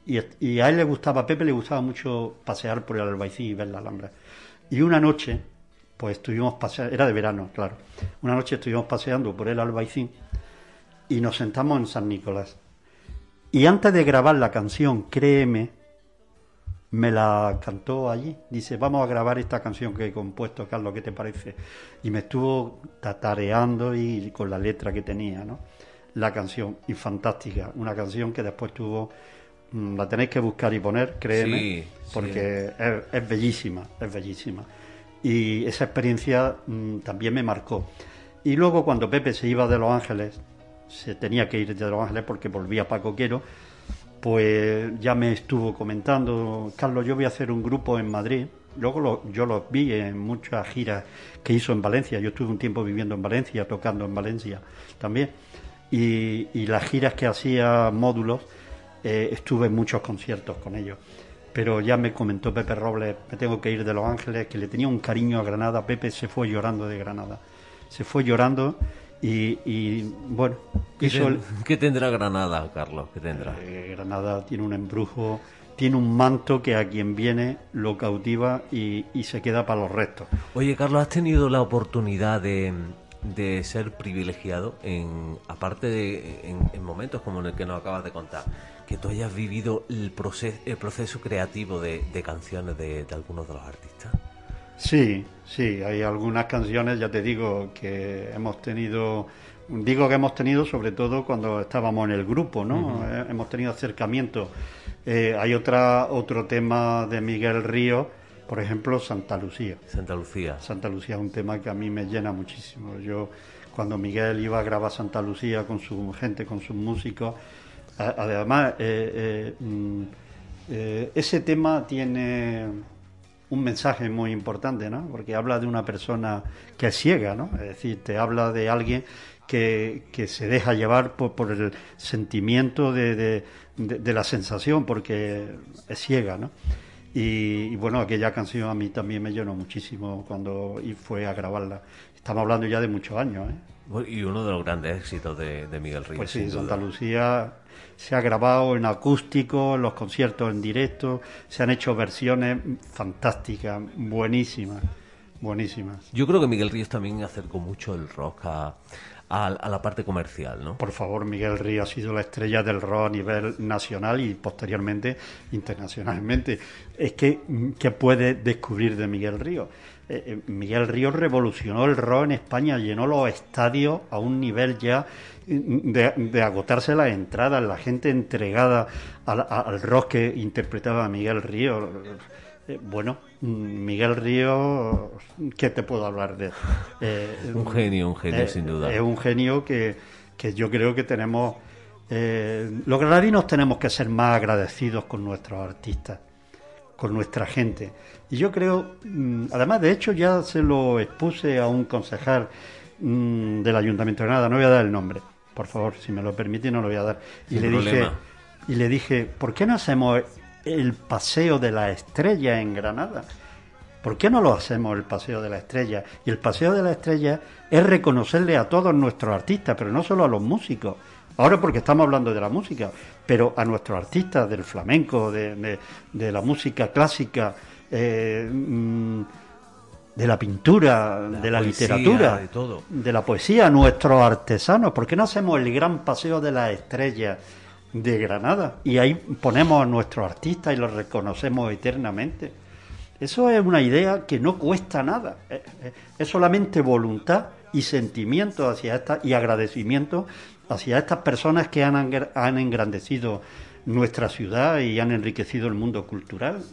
a él le gustaba, a Pepe le gustaba mucho pasear por el Albaicín y ver la Alhambra. Y una noche, pues estuvimos paseando, era de verano, claro. Una noche estuvimos paseando por el Albaicín y nos sentamos en San Nicolás. Y antes de grabar la canción Créeme, me la cantó allí. Dice, vamos a grabar esta canción que he compuesto, Carlos, ¿qué te parece? Y me estuvo tatareando y con la letra que tenía, ¿no? La canción, y fantástica. Una canción que después tuvo, mm, la tenéis que buscar y poner, créeme, porque Es, bellísima, es bellísima. Y esa experiencia mm, también me marcó. Y luego cuando Pepe se iba de Los Ángeles, se tenía que ir de Los Ángeles porque volvía Paco Quiero, pues ya me estuvo comentando, Carlos, yo voy a hacer un grupo en Madrid. Luego yo los vi en muchas giras que hizo en Valencia. Yo estuve un tiempo viviendo en Valencia, tocando en Valencia también. Y, las giras que hacía módulos, eh, estuve en muchos conciertos con ellos. Pero ya me comentó Pepe Robles, me tengo que ir de Los Ángeles, que le tenía un cariño a Granada. Pepe se fue llorando de Granada. Se fue llorando y, bueno, ¿Qué, tendrá Granada, Carlos? ¿Qué tendrá? Eh, Granada tiene un embrujo, tiene un manto que a quien viene lo cautiva y, se queda para los restos. Oye, Carlos, ¿has tenido la oportunidad de, de ser privilegiado, en, aparte de en, momentos como en el que nos acabas de contar, que tú hayas vivido el, proceso, el proceso creativo de, canciones de, de algunos de los artistas? Sí, sí, hay algunas canciones, ya te digo, que hemos tenido, digo que hemos tenido sobre todo cuando estábamos en el grupo, ¿no? Eh, hemos tenido acercamiento. Eh, hay otra, otro tema de Miguel Río, por ejemplo, Santa Lucía. Santa Lucía. Santa Lucía es un tema que a mí me llena muchísimo. Yo, cuando Miguel iba a grabar Santa Lucía con su gente, con sus músicos, además, eh, mm, ese tema tiene un mensaje muy importante, ¿no? Porque habla de una persona que es ciega, ¿no? Es decir, te habla de alguien que, que se deja llevar por, el sentimiento de, de, la sensación, porque es ciega, ¿no? Y, bueno, aquella canción a mí también me llenó muchísimo cuando fue a grabarla. Estamos hablando ya de muchos años, ¿eh? Y uno de los grandes éxitos de, Miguel Ríos. Pues sí, Santa Lucía se ha grabado en acústico, en los conciertos en directo, se han hecho versiones fantásticas, buenísimas, buenísimas. Yo creo que Miguel Ríos también acercó mucho el rock a, la parte comercial, ¿no? Por favor, Miguel Ríos ha sido la estrella del rock a nivel nacional y posteriormente internacionalmente. Es que, ¿qué puede descubrir de Miguel Ríos? Eh, eh, Miguel Ríos revolucionó el rock en España, llenó los estadios a un nivel ya de, agotarse las entradas, la gente entregada al, rock que interpretaba Miguel Ríos. Eh, bueno, Miguel Ríos, ¿qué te puedo hablar de? *laughs* un genio, un genio, sin duda. Es un genio que, que yo creo que tenemos. los granadinos tenemos que ser más agradecidos con nuestros artistas, con nuestra gente y yo creo, mm, además de hecho ya se lo expuse a un concejal mm, del Ayuntamiento de Granada, no voy a dar el nombre, por favor, si me lo permite no lo voy a dar. Y le dije y le dije, ¿por qué no hacemos el paseo de la estrella en Granada? ¿Por qué no lo hacemos el paseo de la estrella? Y el paseo de la estrella es reconocerle a todos nuestros artistas, pero no solo a los músicos. Ahora porque estamos hablando de la música, pero a nuestros artistas del flamenco, de la música clásica, eh, mm, de la pintura, de la literatura, de, todo. de la poesía, nuestros artesanos. ¿Por qué no hacemos el gran paseo de las estrellas de Granada? Y ahí ponemos a nuestros artistas y los reconocemos eternamente. Eso es una idea que no cuesta nada. Eh, eh, es solamente voluntad y sentimiento hacia esta, y agradecimiento hacia estas personas que han, han engrandecido nuestra ciudad y han enriquecido el mundo cultural.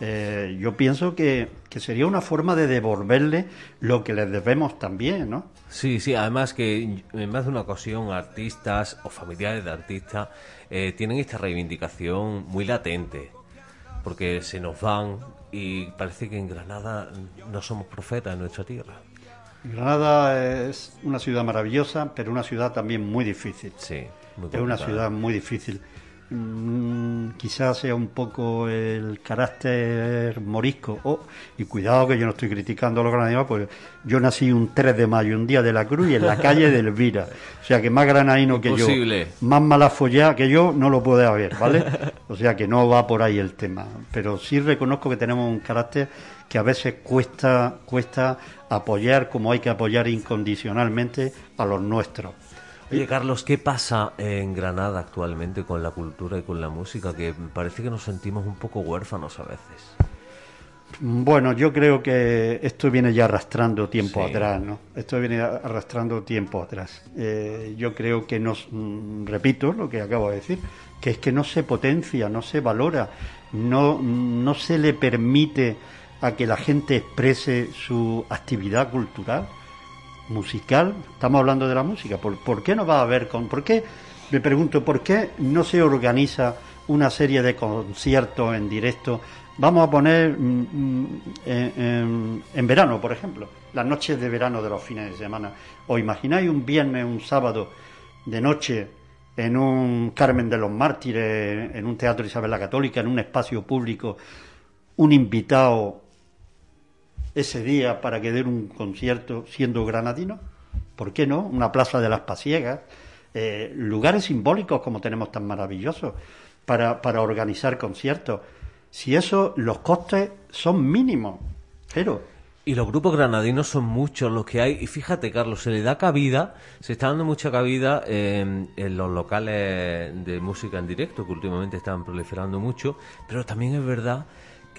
Eh, yo pienso que, sería una forma de devolverle lo que les debemos también, ¿no? Sí, sí, además que en más de una ocasión artistas o familiares de artistas eh, tienen esta reivindicación muy latente, porque se nos van y parece que en Granada no somos profetas en nuestra tierra. Granada es una ciudad maravillosa, pero una ciudad también muy difícil. Sí, es una ciudad muy difícil. Mm, quizás sea un poco el carácter morisco. Oh, y cuidado que yo no estoy criticando a los granadinos, pues yo nací un 3 de mayo, un día de la cruz y en la calle de Elvira. O sea que más granadino que yo, más mala follada que yo, no lo puede haber, ¿vale? O sea que no va por ahí el tema. Pero sí reconozco que tenemos un carácter que a veces cuesta, cuesta apoyar como hay que apoyar incondicionalmente a los nuestros. Oye, Carlos, ¿qué pasa en Granada actualmente con la cultura y con la música? Que parece que nos sentimos un poco huérfanos a veces. Bueno, yo creo que esto viene ya arrastrando tiempo atrás, ¿no? Esto viene arrastrando tiempo atrás. Eh, yo creo que nos, mm, repito lo que acabo de decir, que es que no se potencia, no se valora, no, no se le permite a que la gente exprese su actividad cultural, musical. Estamos hablando de la música. ¿Por, qué no va a haber con.? ¿Por qué? Me pregunto, ¿por qué no se organiza una serie de conciertos en directo? Vamos a poner mm, mm, en, verano, por ejemplo, las noches de verano de los fines de semana. ¿Os imagináis un viernes, un sábado de noche en un Carmen de los Mártires, en un teatro Isabel la Católica, en un espacio público, un invitado ese día para que den un concierto siendo granadino? ¿Por qué no? Una plaza de las Pasiegas, eh, lugares simbólicos como tenemos tan maravillosos para, para organizar conciertos. Si eso, los costes son mínimos, pero y los grupos granadinos son muchos los que hay. Y fíjate, Carlos, se le da cabida, se está dando mucha cabida en, en los locales de música en directo, que últimamente están proliferando mucho. Pero también es verdad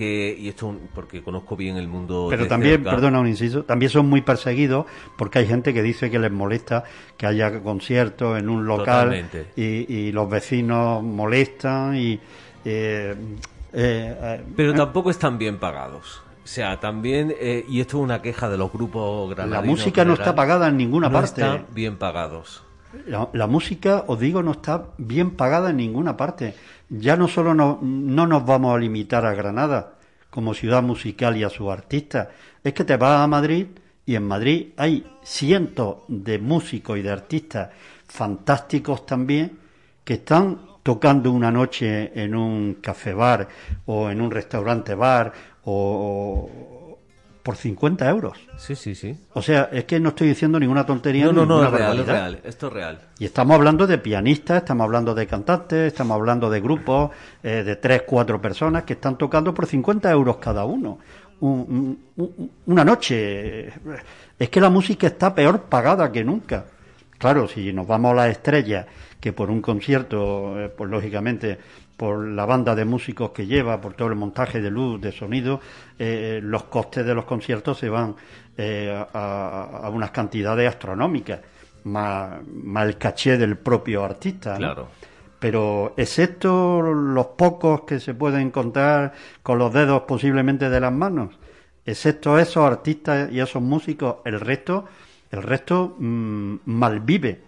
y esto porque conozco bien el mundo. Pero también, perdona un inciso, también son muy perseguidos porque hay gente que dice que les molesta que haya conciertos en un local y, los vecinos molestan y. Eh, eh, Pero tampoco están bien pagados. O sea, también, eh, y esto es una queja de los grupos granadinos. La música no está pagada en ninguna no parte. Están bien pagados. La, música, os digo, no está bien pagada en ninguna parte. Ya no solo no, no nos vamos a limitar a Granada como ciudad musical y a sus artistas, es que te vas a Madrid y en Madrid hay cientos de músicos y de artistas fantásticos también que están tocando una noche en un café bar o en un restaurante bar o, por 50 euros. Sí, sí, sí. O sea, es que no estoy diciendo ninguna tontería. No, no, no, es real, es real, esto es real. Y estamos hablando de pianistas, estamos hablando de cantantes, estamos hablando de grupos eh, de 3, 4 personas que están tocando por 50 euros cada uno. una noche. Es que la música está peor pagada que nunca. Claro, si nos vamos a las estrellas, que por un concierto, eh, pues lógicamente por la banda de músicos que lleva, por todo el montaje de luz, de sonido, eh, los costes de los conciertos se van eh, a, unas cantidades astronómicas, más, el caché del propio artista. Claro. Pero excepto los pocos que se pueden encontrar con los dedos posiblemente de las manos, excepto esos artistas y esos músicos, el resto, el resto mm, malvive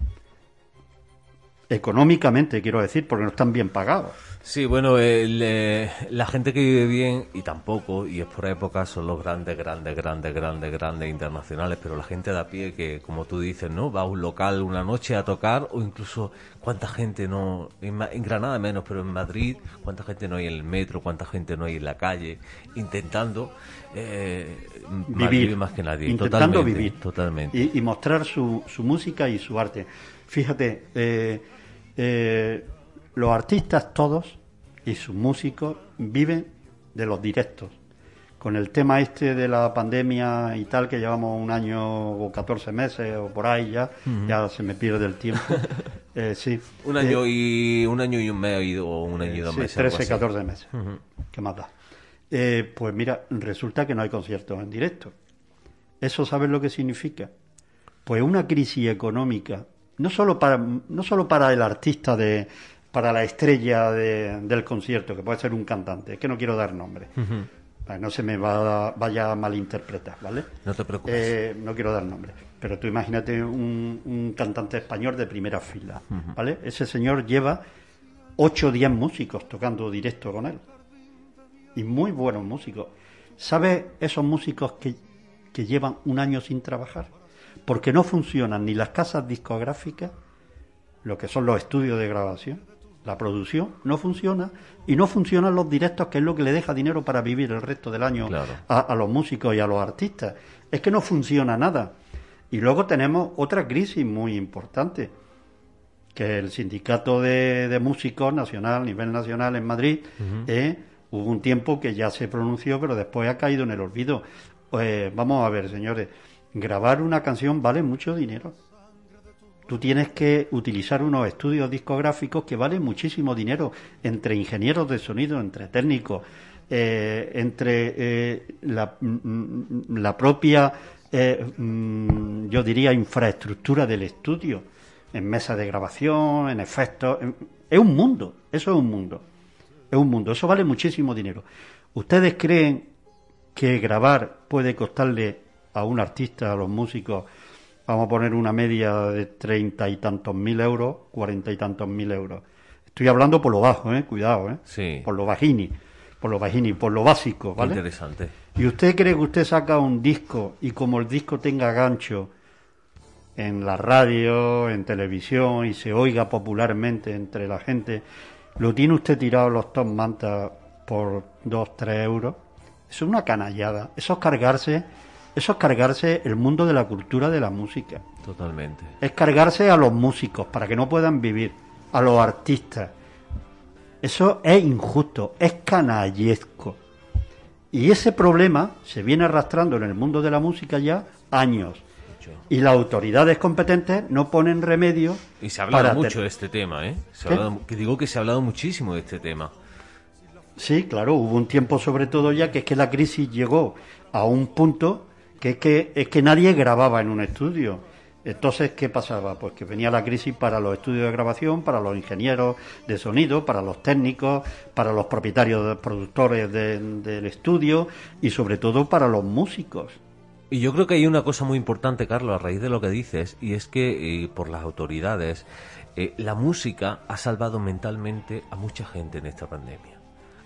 económicamente, quiero decir, porque no están bien pagados. Sí, bueno, eh, la gente que vive bien, y tampoco, y es por época, son los grandes, grandes, grandes, grandes, grandes internacionales, pero la gente de a pie que, como tú dices, ¿no? Va a un local una noche a tocar, o incluso cuánta gente no, en, Granada menos, pero en Madrid, cuánta gente no hay en el metro, cuánta gente no hay en la calle, intentando eh, vivir más que nadie. Intentando vivir. Totalmente. Y, mostrar su, su música y su arte. Fíjate, eh, eh los artistas todos y sus músicos viven de los directos. Con el tema este de la pandemia y tal, que llevamos un año o 14 meses o por ahí ya, ya se me pierde el tiempo. *laughs* Eh, sí. Un año, eh, y, un año y un mes o un año y dos meses. 13, 14 meses. ¿Qué más da? Eh, pues mira, resulta que no hay conciertos en directo. ¿Eso sabes lo que significa? Pues una crisis económica, no solo para, no solo para el artista de, para la estrella del concierto, que puede ser un cantante, es que no quiero dar nombre. no se me va, vaya a malinterpretar, ¿vale? No te preocupes. Eh, no quiero dar nombre. Pero tú imagínate un, cantante español de primera fila, ¿vale? Ese señor lleva 8 o 10 músicos tocando directo con él. Y muy buenos músicos. ¿Sabes esos músicos que, que llevan un año sin trabajar? Porque no funcionan ni las casas discográficas, lo que son los estudios de grabación, la producción no funciona y no funcionan los directos, que es lo que le deja dinero para vivir el resto del año a, a, los músicos y a los artistas. Es que no funciona nada. Y luego tenemos otra crisis muy importante, que el sindicato de, músicos nacional, a nivel nacional en Madrid, eh, hubo un tiempo que ya se pronunció, pero después ha caído en el olvido. Pues vamos a ver, señores, grabar una canción vale mucho dinero. Tú tienes que utilizar unos estudios discográficos que valen muchísimo dinero entre ingenieros de sonido, entre técnicos, eh, entre eh, la, mm, mm, propia, mm, yo diría, infraestructura del estudio en mesa de grabación, en efectos. Es un mundo, eso es un mundo. Es un mundo, eso vale muchísimo dinero. ¿Ustedes creen que grabar puede costarle a un artista, a los músicos, vamos a poner una media de treinta y tantos mil euros, cuarenta y tantos mil euros? Estoy hablando por lo bajo, ¿eh? Cuidado, ¿eh? Sí. Por lo bajini, por lo bajini, por lo básico, ¿vale? Interesante. ¿Y usted cree que usted saca un disco y como el disco tenga gancho en la radio, en televisión y se oiga popularmente entre la gente, lo tiene usted tirado los top mantas por 2, 3 euros. Eso es una canallada. Eso es cargarse, eso es cargarse el mundo de la cultura de la música. Totalmente. Es cargarse a los músicos para que no puedan vivir, a los artistas. Eso es injusto, es canallesco. Y ese problema se viene arrastrando en el mundo de la música ya años y las autoridades competentes no ponen remedio. Y se ha hablado mucho de este tema, ¿eh? que digo que se ha hablado muchísimo de este tema. Sí, claro, hubo un tiempo sobre todo ya que es que la crisis llegó a un punto que es que, es que nadie grababa en un estudio. Entonces, ¿qué pasaba? Pues que venía la crisis para los estudios de grabación, para los ingenieros de sonido, para los técnicos, para los propietarios, productores del estudio y sobre todo para los músicos. Y yo creo que hay una cosa muy importante, Carlos, a raíz de lo que dices, y es que eh, por las autoridades, eh, la música ha salvado mentalmente a mucha gente en esta pandemia.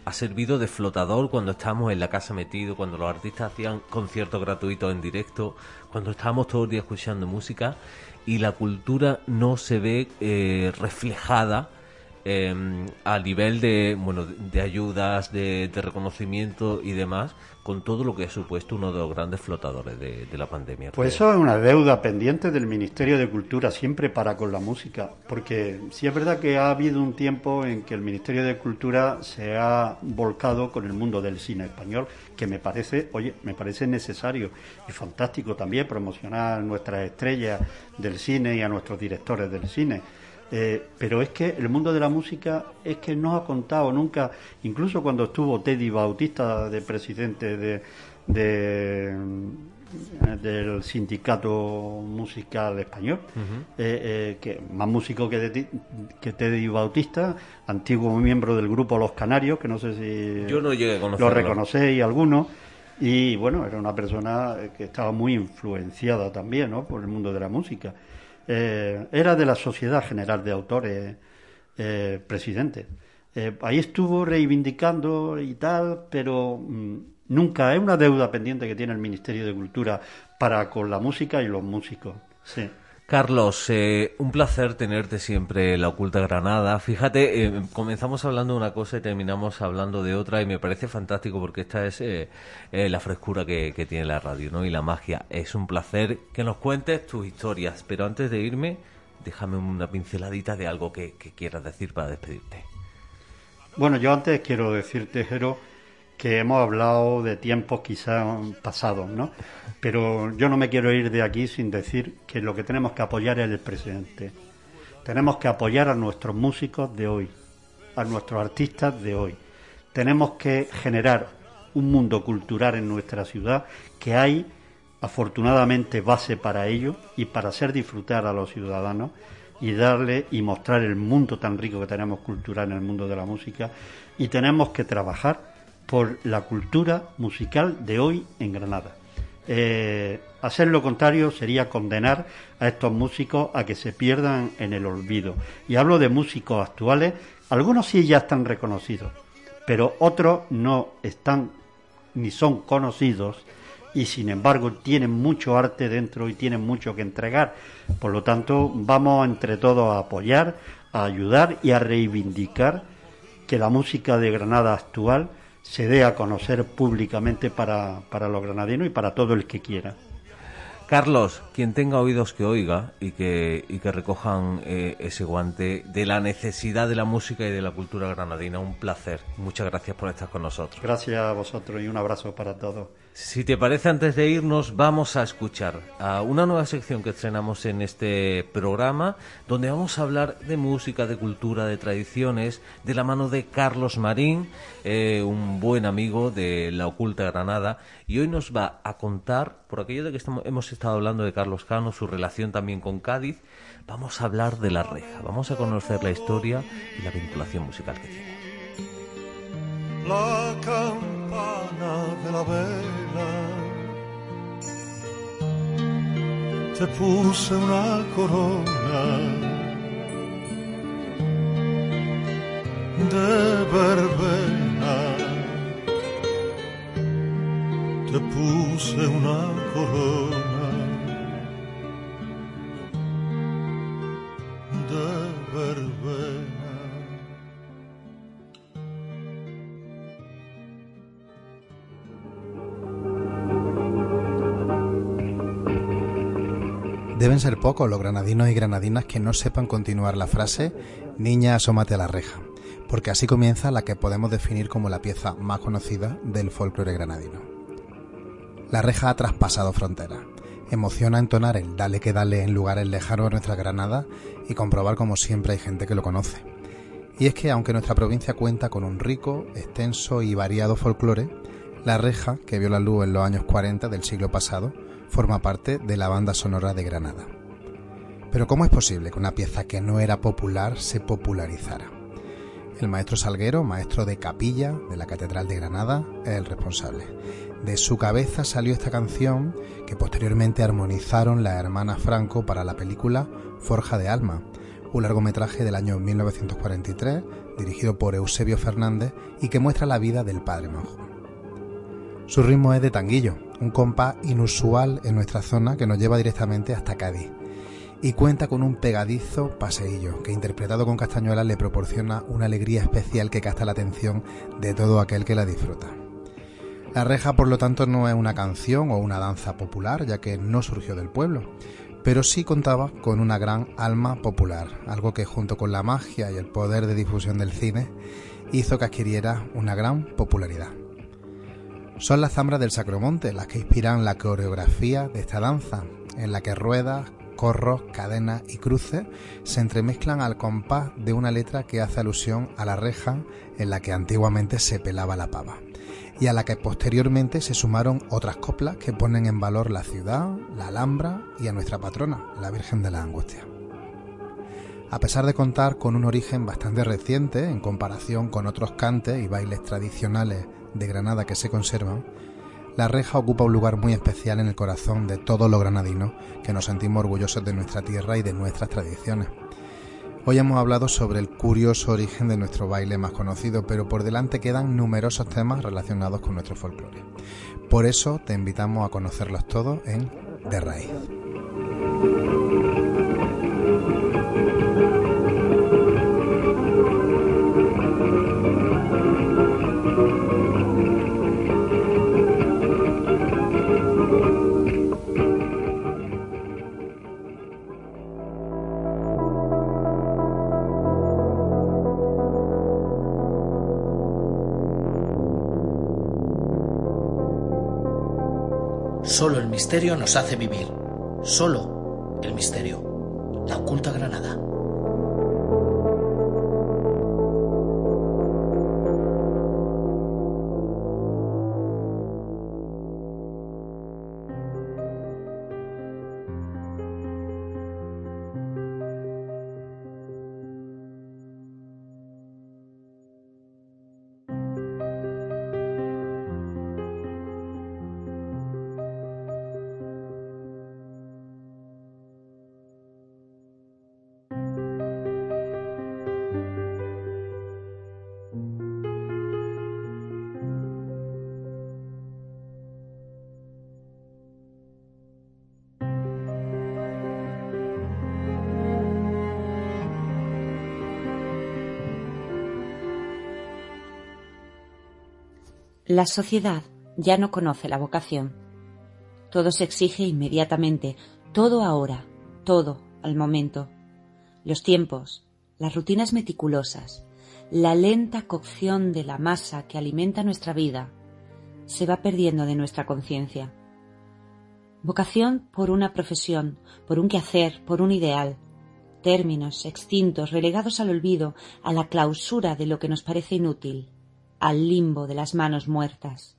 Ha servido de flotador cuando estábamos en la casa metidos, cuando los artistas hacían conciertos gratuitos en directo, cuando estábamos todo el día escuchando música y la cultura no se ve eh, reflejada em, a nivel de, bueno, de ayudas, de, reconocimiento y demás, con todo lo que ha supuesto uno de los grandes flotadores de, la pandemia. Pues eso es una deuda pendiente del Ministerio de Cultura siempre para con la música, porque sí es verdad que ha habido un tiempo en que el Ministerio de Cultura se ha volcado con el mundo del cine español, que me parece, oye, me parece necesario y fantástico también promocionar nuestras estrellas del cine y a nuestros directores del cine eh, pero es que el mundo de la música es que no ha contado nunca, incluso cuando estuvo Teddy Bautista de presidente de, del sindicato musical español, eh, eh, que más músico que, que Teddy Bautista, antiguo miembro del grupo Los Canarios, que no sé si Yo no lo reconocéis algunos. Y bueno, era una persona que estaba muy influenciada también ¿no? por el mundo de la música. Eh, era de la Sociedad General de Autores eh, presidente. Eh, ahí estuvo reivindicando y tal, pero mm, nunca es una deuda pendiente que tiene el Ministerio de Cultura para con la música y los músicos. Sí. Carlos, eh, un placer tenerte siempre en la Oculta Granada. Fíjate, eh, comenzamos hablando de una cosa y terminamos hablando de otra y me parece fantástico porque esta es eh, la frescura que, tiene la radio ¿no? y la magia. Es un placer que nos cuentes tus historias, pero antes de irme, déjame una pinceladita de algo que, que quieras decir para despedirte. Bueno, yo antes quiero decirte, Jero, que hemos hablado de tiempos quizás pasados, ¿no? Pero yo no me quiero ir de aquí sin decir que lo que tenemos que apoyar es el presente. Tenemos que apoyar a nuestros músicos de hoy, a nuestros artistas de hoy. Tenemos que generar un mundo cultural en nuestra ciudad que hay afortunadamente base para ello y para hacer disfrutar a los ciudadanos y darle y mostrar el mundo tan rico que tenemos cultural en el mundo de la música y tenemos que trabajar por la cultura musical de hoy en Granada. Eh, hacer lo contrario sería condenar a estos músicos a que se pierdan en el olvido. Y hablo de músicos actuales, algunos sí ya están reconocidos, pero otros no están ni son conocidos y sin embargo tienen mucho arte dentro y tienen mucho que entregar. Por lo tanto, vamos entre todos a apoyar a ayudar y a reivindicar que la música de Granada actual se dé a conocer públicamente para, para los granadinos y para todo el que quiera. Carlos, quien tenga oídos que oiga y que, y que recojan eh, ese guante de la necesidad de la música y de la cultura granadina, un placer. Muchas gracias por estar con nosotros. Gracias a vosotros y un abrazo para todos. Si te parece, antes de irnos, vamos a escuchar a una nueva sección que estrenamos en este programa, donde vamos a hablar de música, de cultura, de tradiciones, de la mano de Carlos Marín, eh, un buen amigo de la Oculta Granada, y hoy nos va a contar, por aquello de que estamos, hemos estado hablando de Carlos Cano, su relación también con Cádiz, vamos a hablar de la reja, vamos a conocer la historia y la vinculación musical que tiene. La campana de la vela te puse una corona de verbena. Te puse una corona Deben ser pocos los granadinos y granadinas que no sepan continuar la frase Niña, asómate a la reja, porque así comienza la que podemos definir como la pieza más conocida del folclore granadino. La reja ha traspasado fronteras. Emociona entonar el dale que dale en lugares lejanos de nuestra Granada y comprobar como siempre hay gente que lo conoce. Y es que aunque nuestra provincia cuenta con un rico, extenso y variado folclore, la reja, que vio la luz en los años 40 del siglo pasado, forma parte de la banda sonora de Granada. Pero ¿cómo es posible que una pieza que no era popular se popularizara? El maestro Salguero, maestro de capilla de la Catedral de Granada, es el responsable. De su cabeza salió esta canción que posteriormente armonizaron las hermanas Franco para la película Forja de Alma, un largometraje del año 1943 dirigido por Eusebio Fernández y que muestra la vida del padre monjo. Su ritmo es de tanguillo, un compás inusual en nuestra zona que nos lleva directamente hasta Cádiz. Y cuenta con un pegadizo paseillo que interpretado con castañuelas le proporciona una alegría especial que capta la atención de todo aquel que la disfruta. La reja, por lo tanto, no es una canción o una danza popular, ya que no surgió del pueblo, pero sí contaba con una gran alma popular, algo que junto con la magia y el poder de difusión del cine hizo que adquiriera una gran popularidad. Son las zambras del Sacromonte las que inspiran la coreografía de esta danza, en la que ruedas, corros, cadenas y cruces se entremezclan al compás de una letra que hace alusión a la reja en la que antiguamente se pelaba la pava, y a la que posteriormente se sumaron otras coplas que ponen en valor la ciudad, la Alhambra y a nuestra patrona, la Virgen de la Angustia. A pesar de contar con un origen bastante reciente en comparación con otros cantes y bailes tradicionales de Granada que se conservan, la reja ocupa un lugar muy especial en el corazón de todos los granadinos que nos sentimos orgullosos de nuestra tierra y de nuestras tradiciones. Hoy hemos hablado sobre el curioso origen de nuestro baile más conocido, pero por delante quedan numerosos temas relacionados con nuestro folclore. Por eso te invitamos a conocerlos todos en De Raíz. Misterio nos hace vivir. Solo el misterio. La oculta Granada. La sociedad ya no conoce la vocación. Todo se exige inmediatamente, todo ahora, todo al momento. Los tiempos, las rutinas meticulosas, la lenta cocción de la masa que alimenta nuestra vida, se va perdiendo de nuestra conciencia. Vocación por una profesión, por un quehacer, por un ideal. Términos extintos, relegados al olvido, a la clausura de lo que nos parece inútil, al limbo de las manos muertas.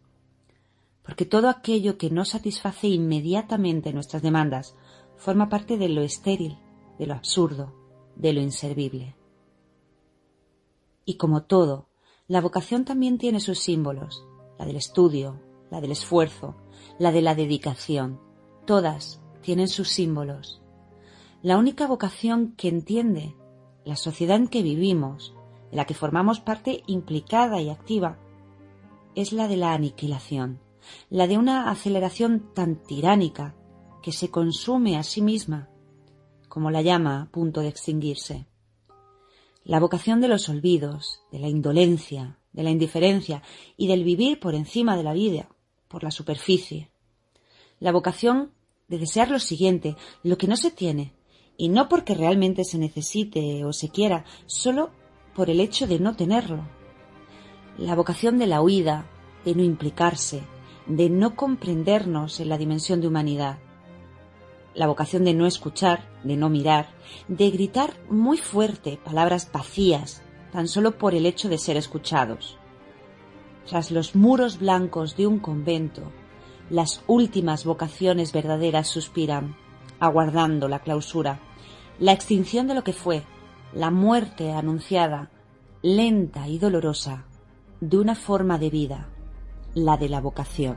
Porque todo aquello que no satisface inmediatamente nuestras demandas forma parte de lo estéril, de lo absurdo, de lo inservible. Y como todo, la vocación también tiene sus símbolos, la del estudio, la del esfuerzo, la de la dedicación. Todas tienen sus símbolos. La única vocación que entiende la sociedad en que vivimos, de la que formamos parte implicada y activa, es la de la aniquilación, la de una aceleración tan tiránica que se consume a sí misma, como la llama a punto de extinguirse. La vocación de los olvidos, de la indolencia, de la indiferencia y del vivir por encima de la vida, por la superficie. La vocación de desear lo siguiente, lo que no se tiene, y no porque realmente se necesite o se quiera, solo por el hecho de no tenerlo. La vocación de la huida, de no implicarse, de no comprendernos en la dimensión de humanidad. La vocación de no escuchar, de no mirar, de gritar muy fuerte palabras vacías, tan solo por el hecho de ser escuchados. Tras los muros blancos de un convento, las últimas vocaciones verdaderas suspiran, aguardando la clausura, la extinción de lo que fue, la muerte anunciada, lenta y dolorosa, de una forma de vida, la de la vocación.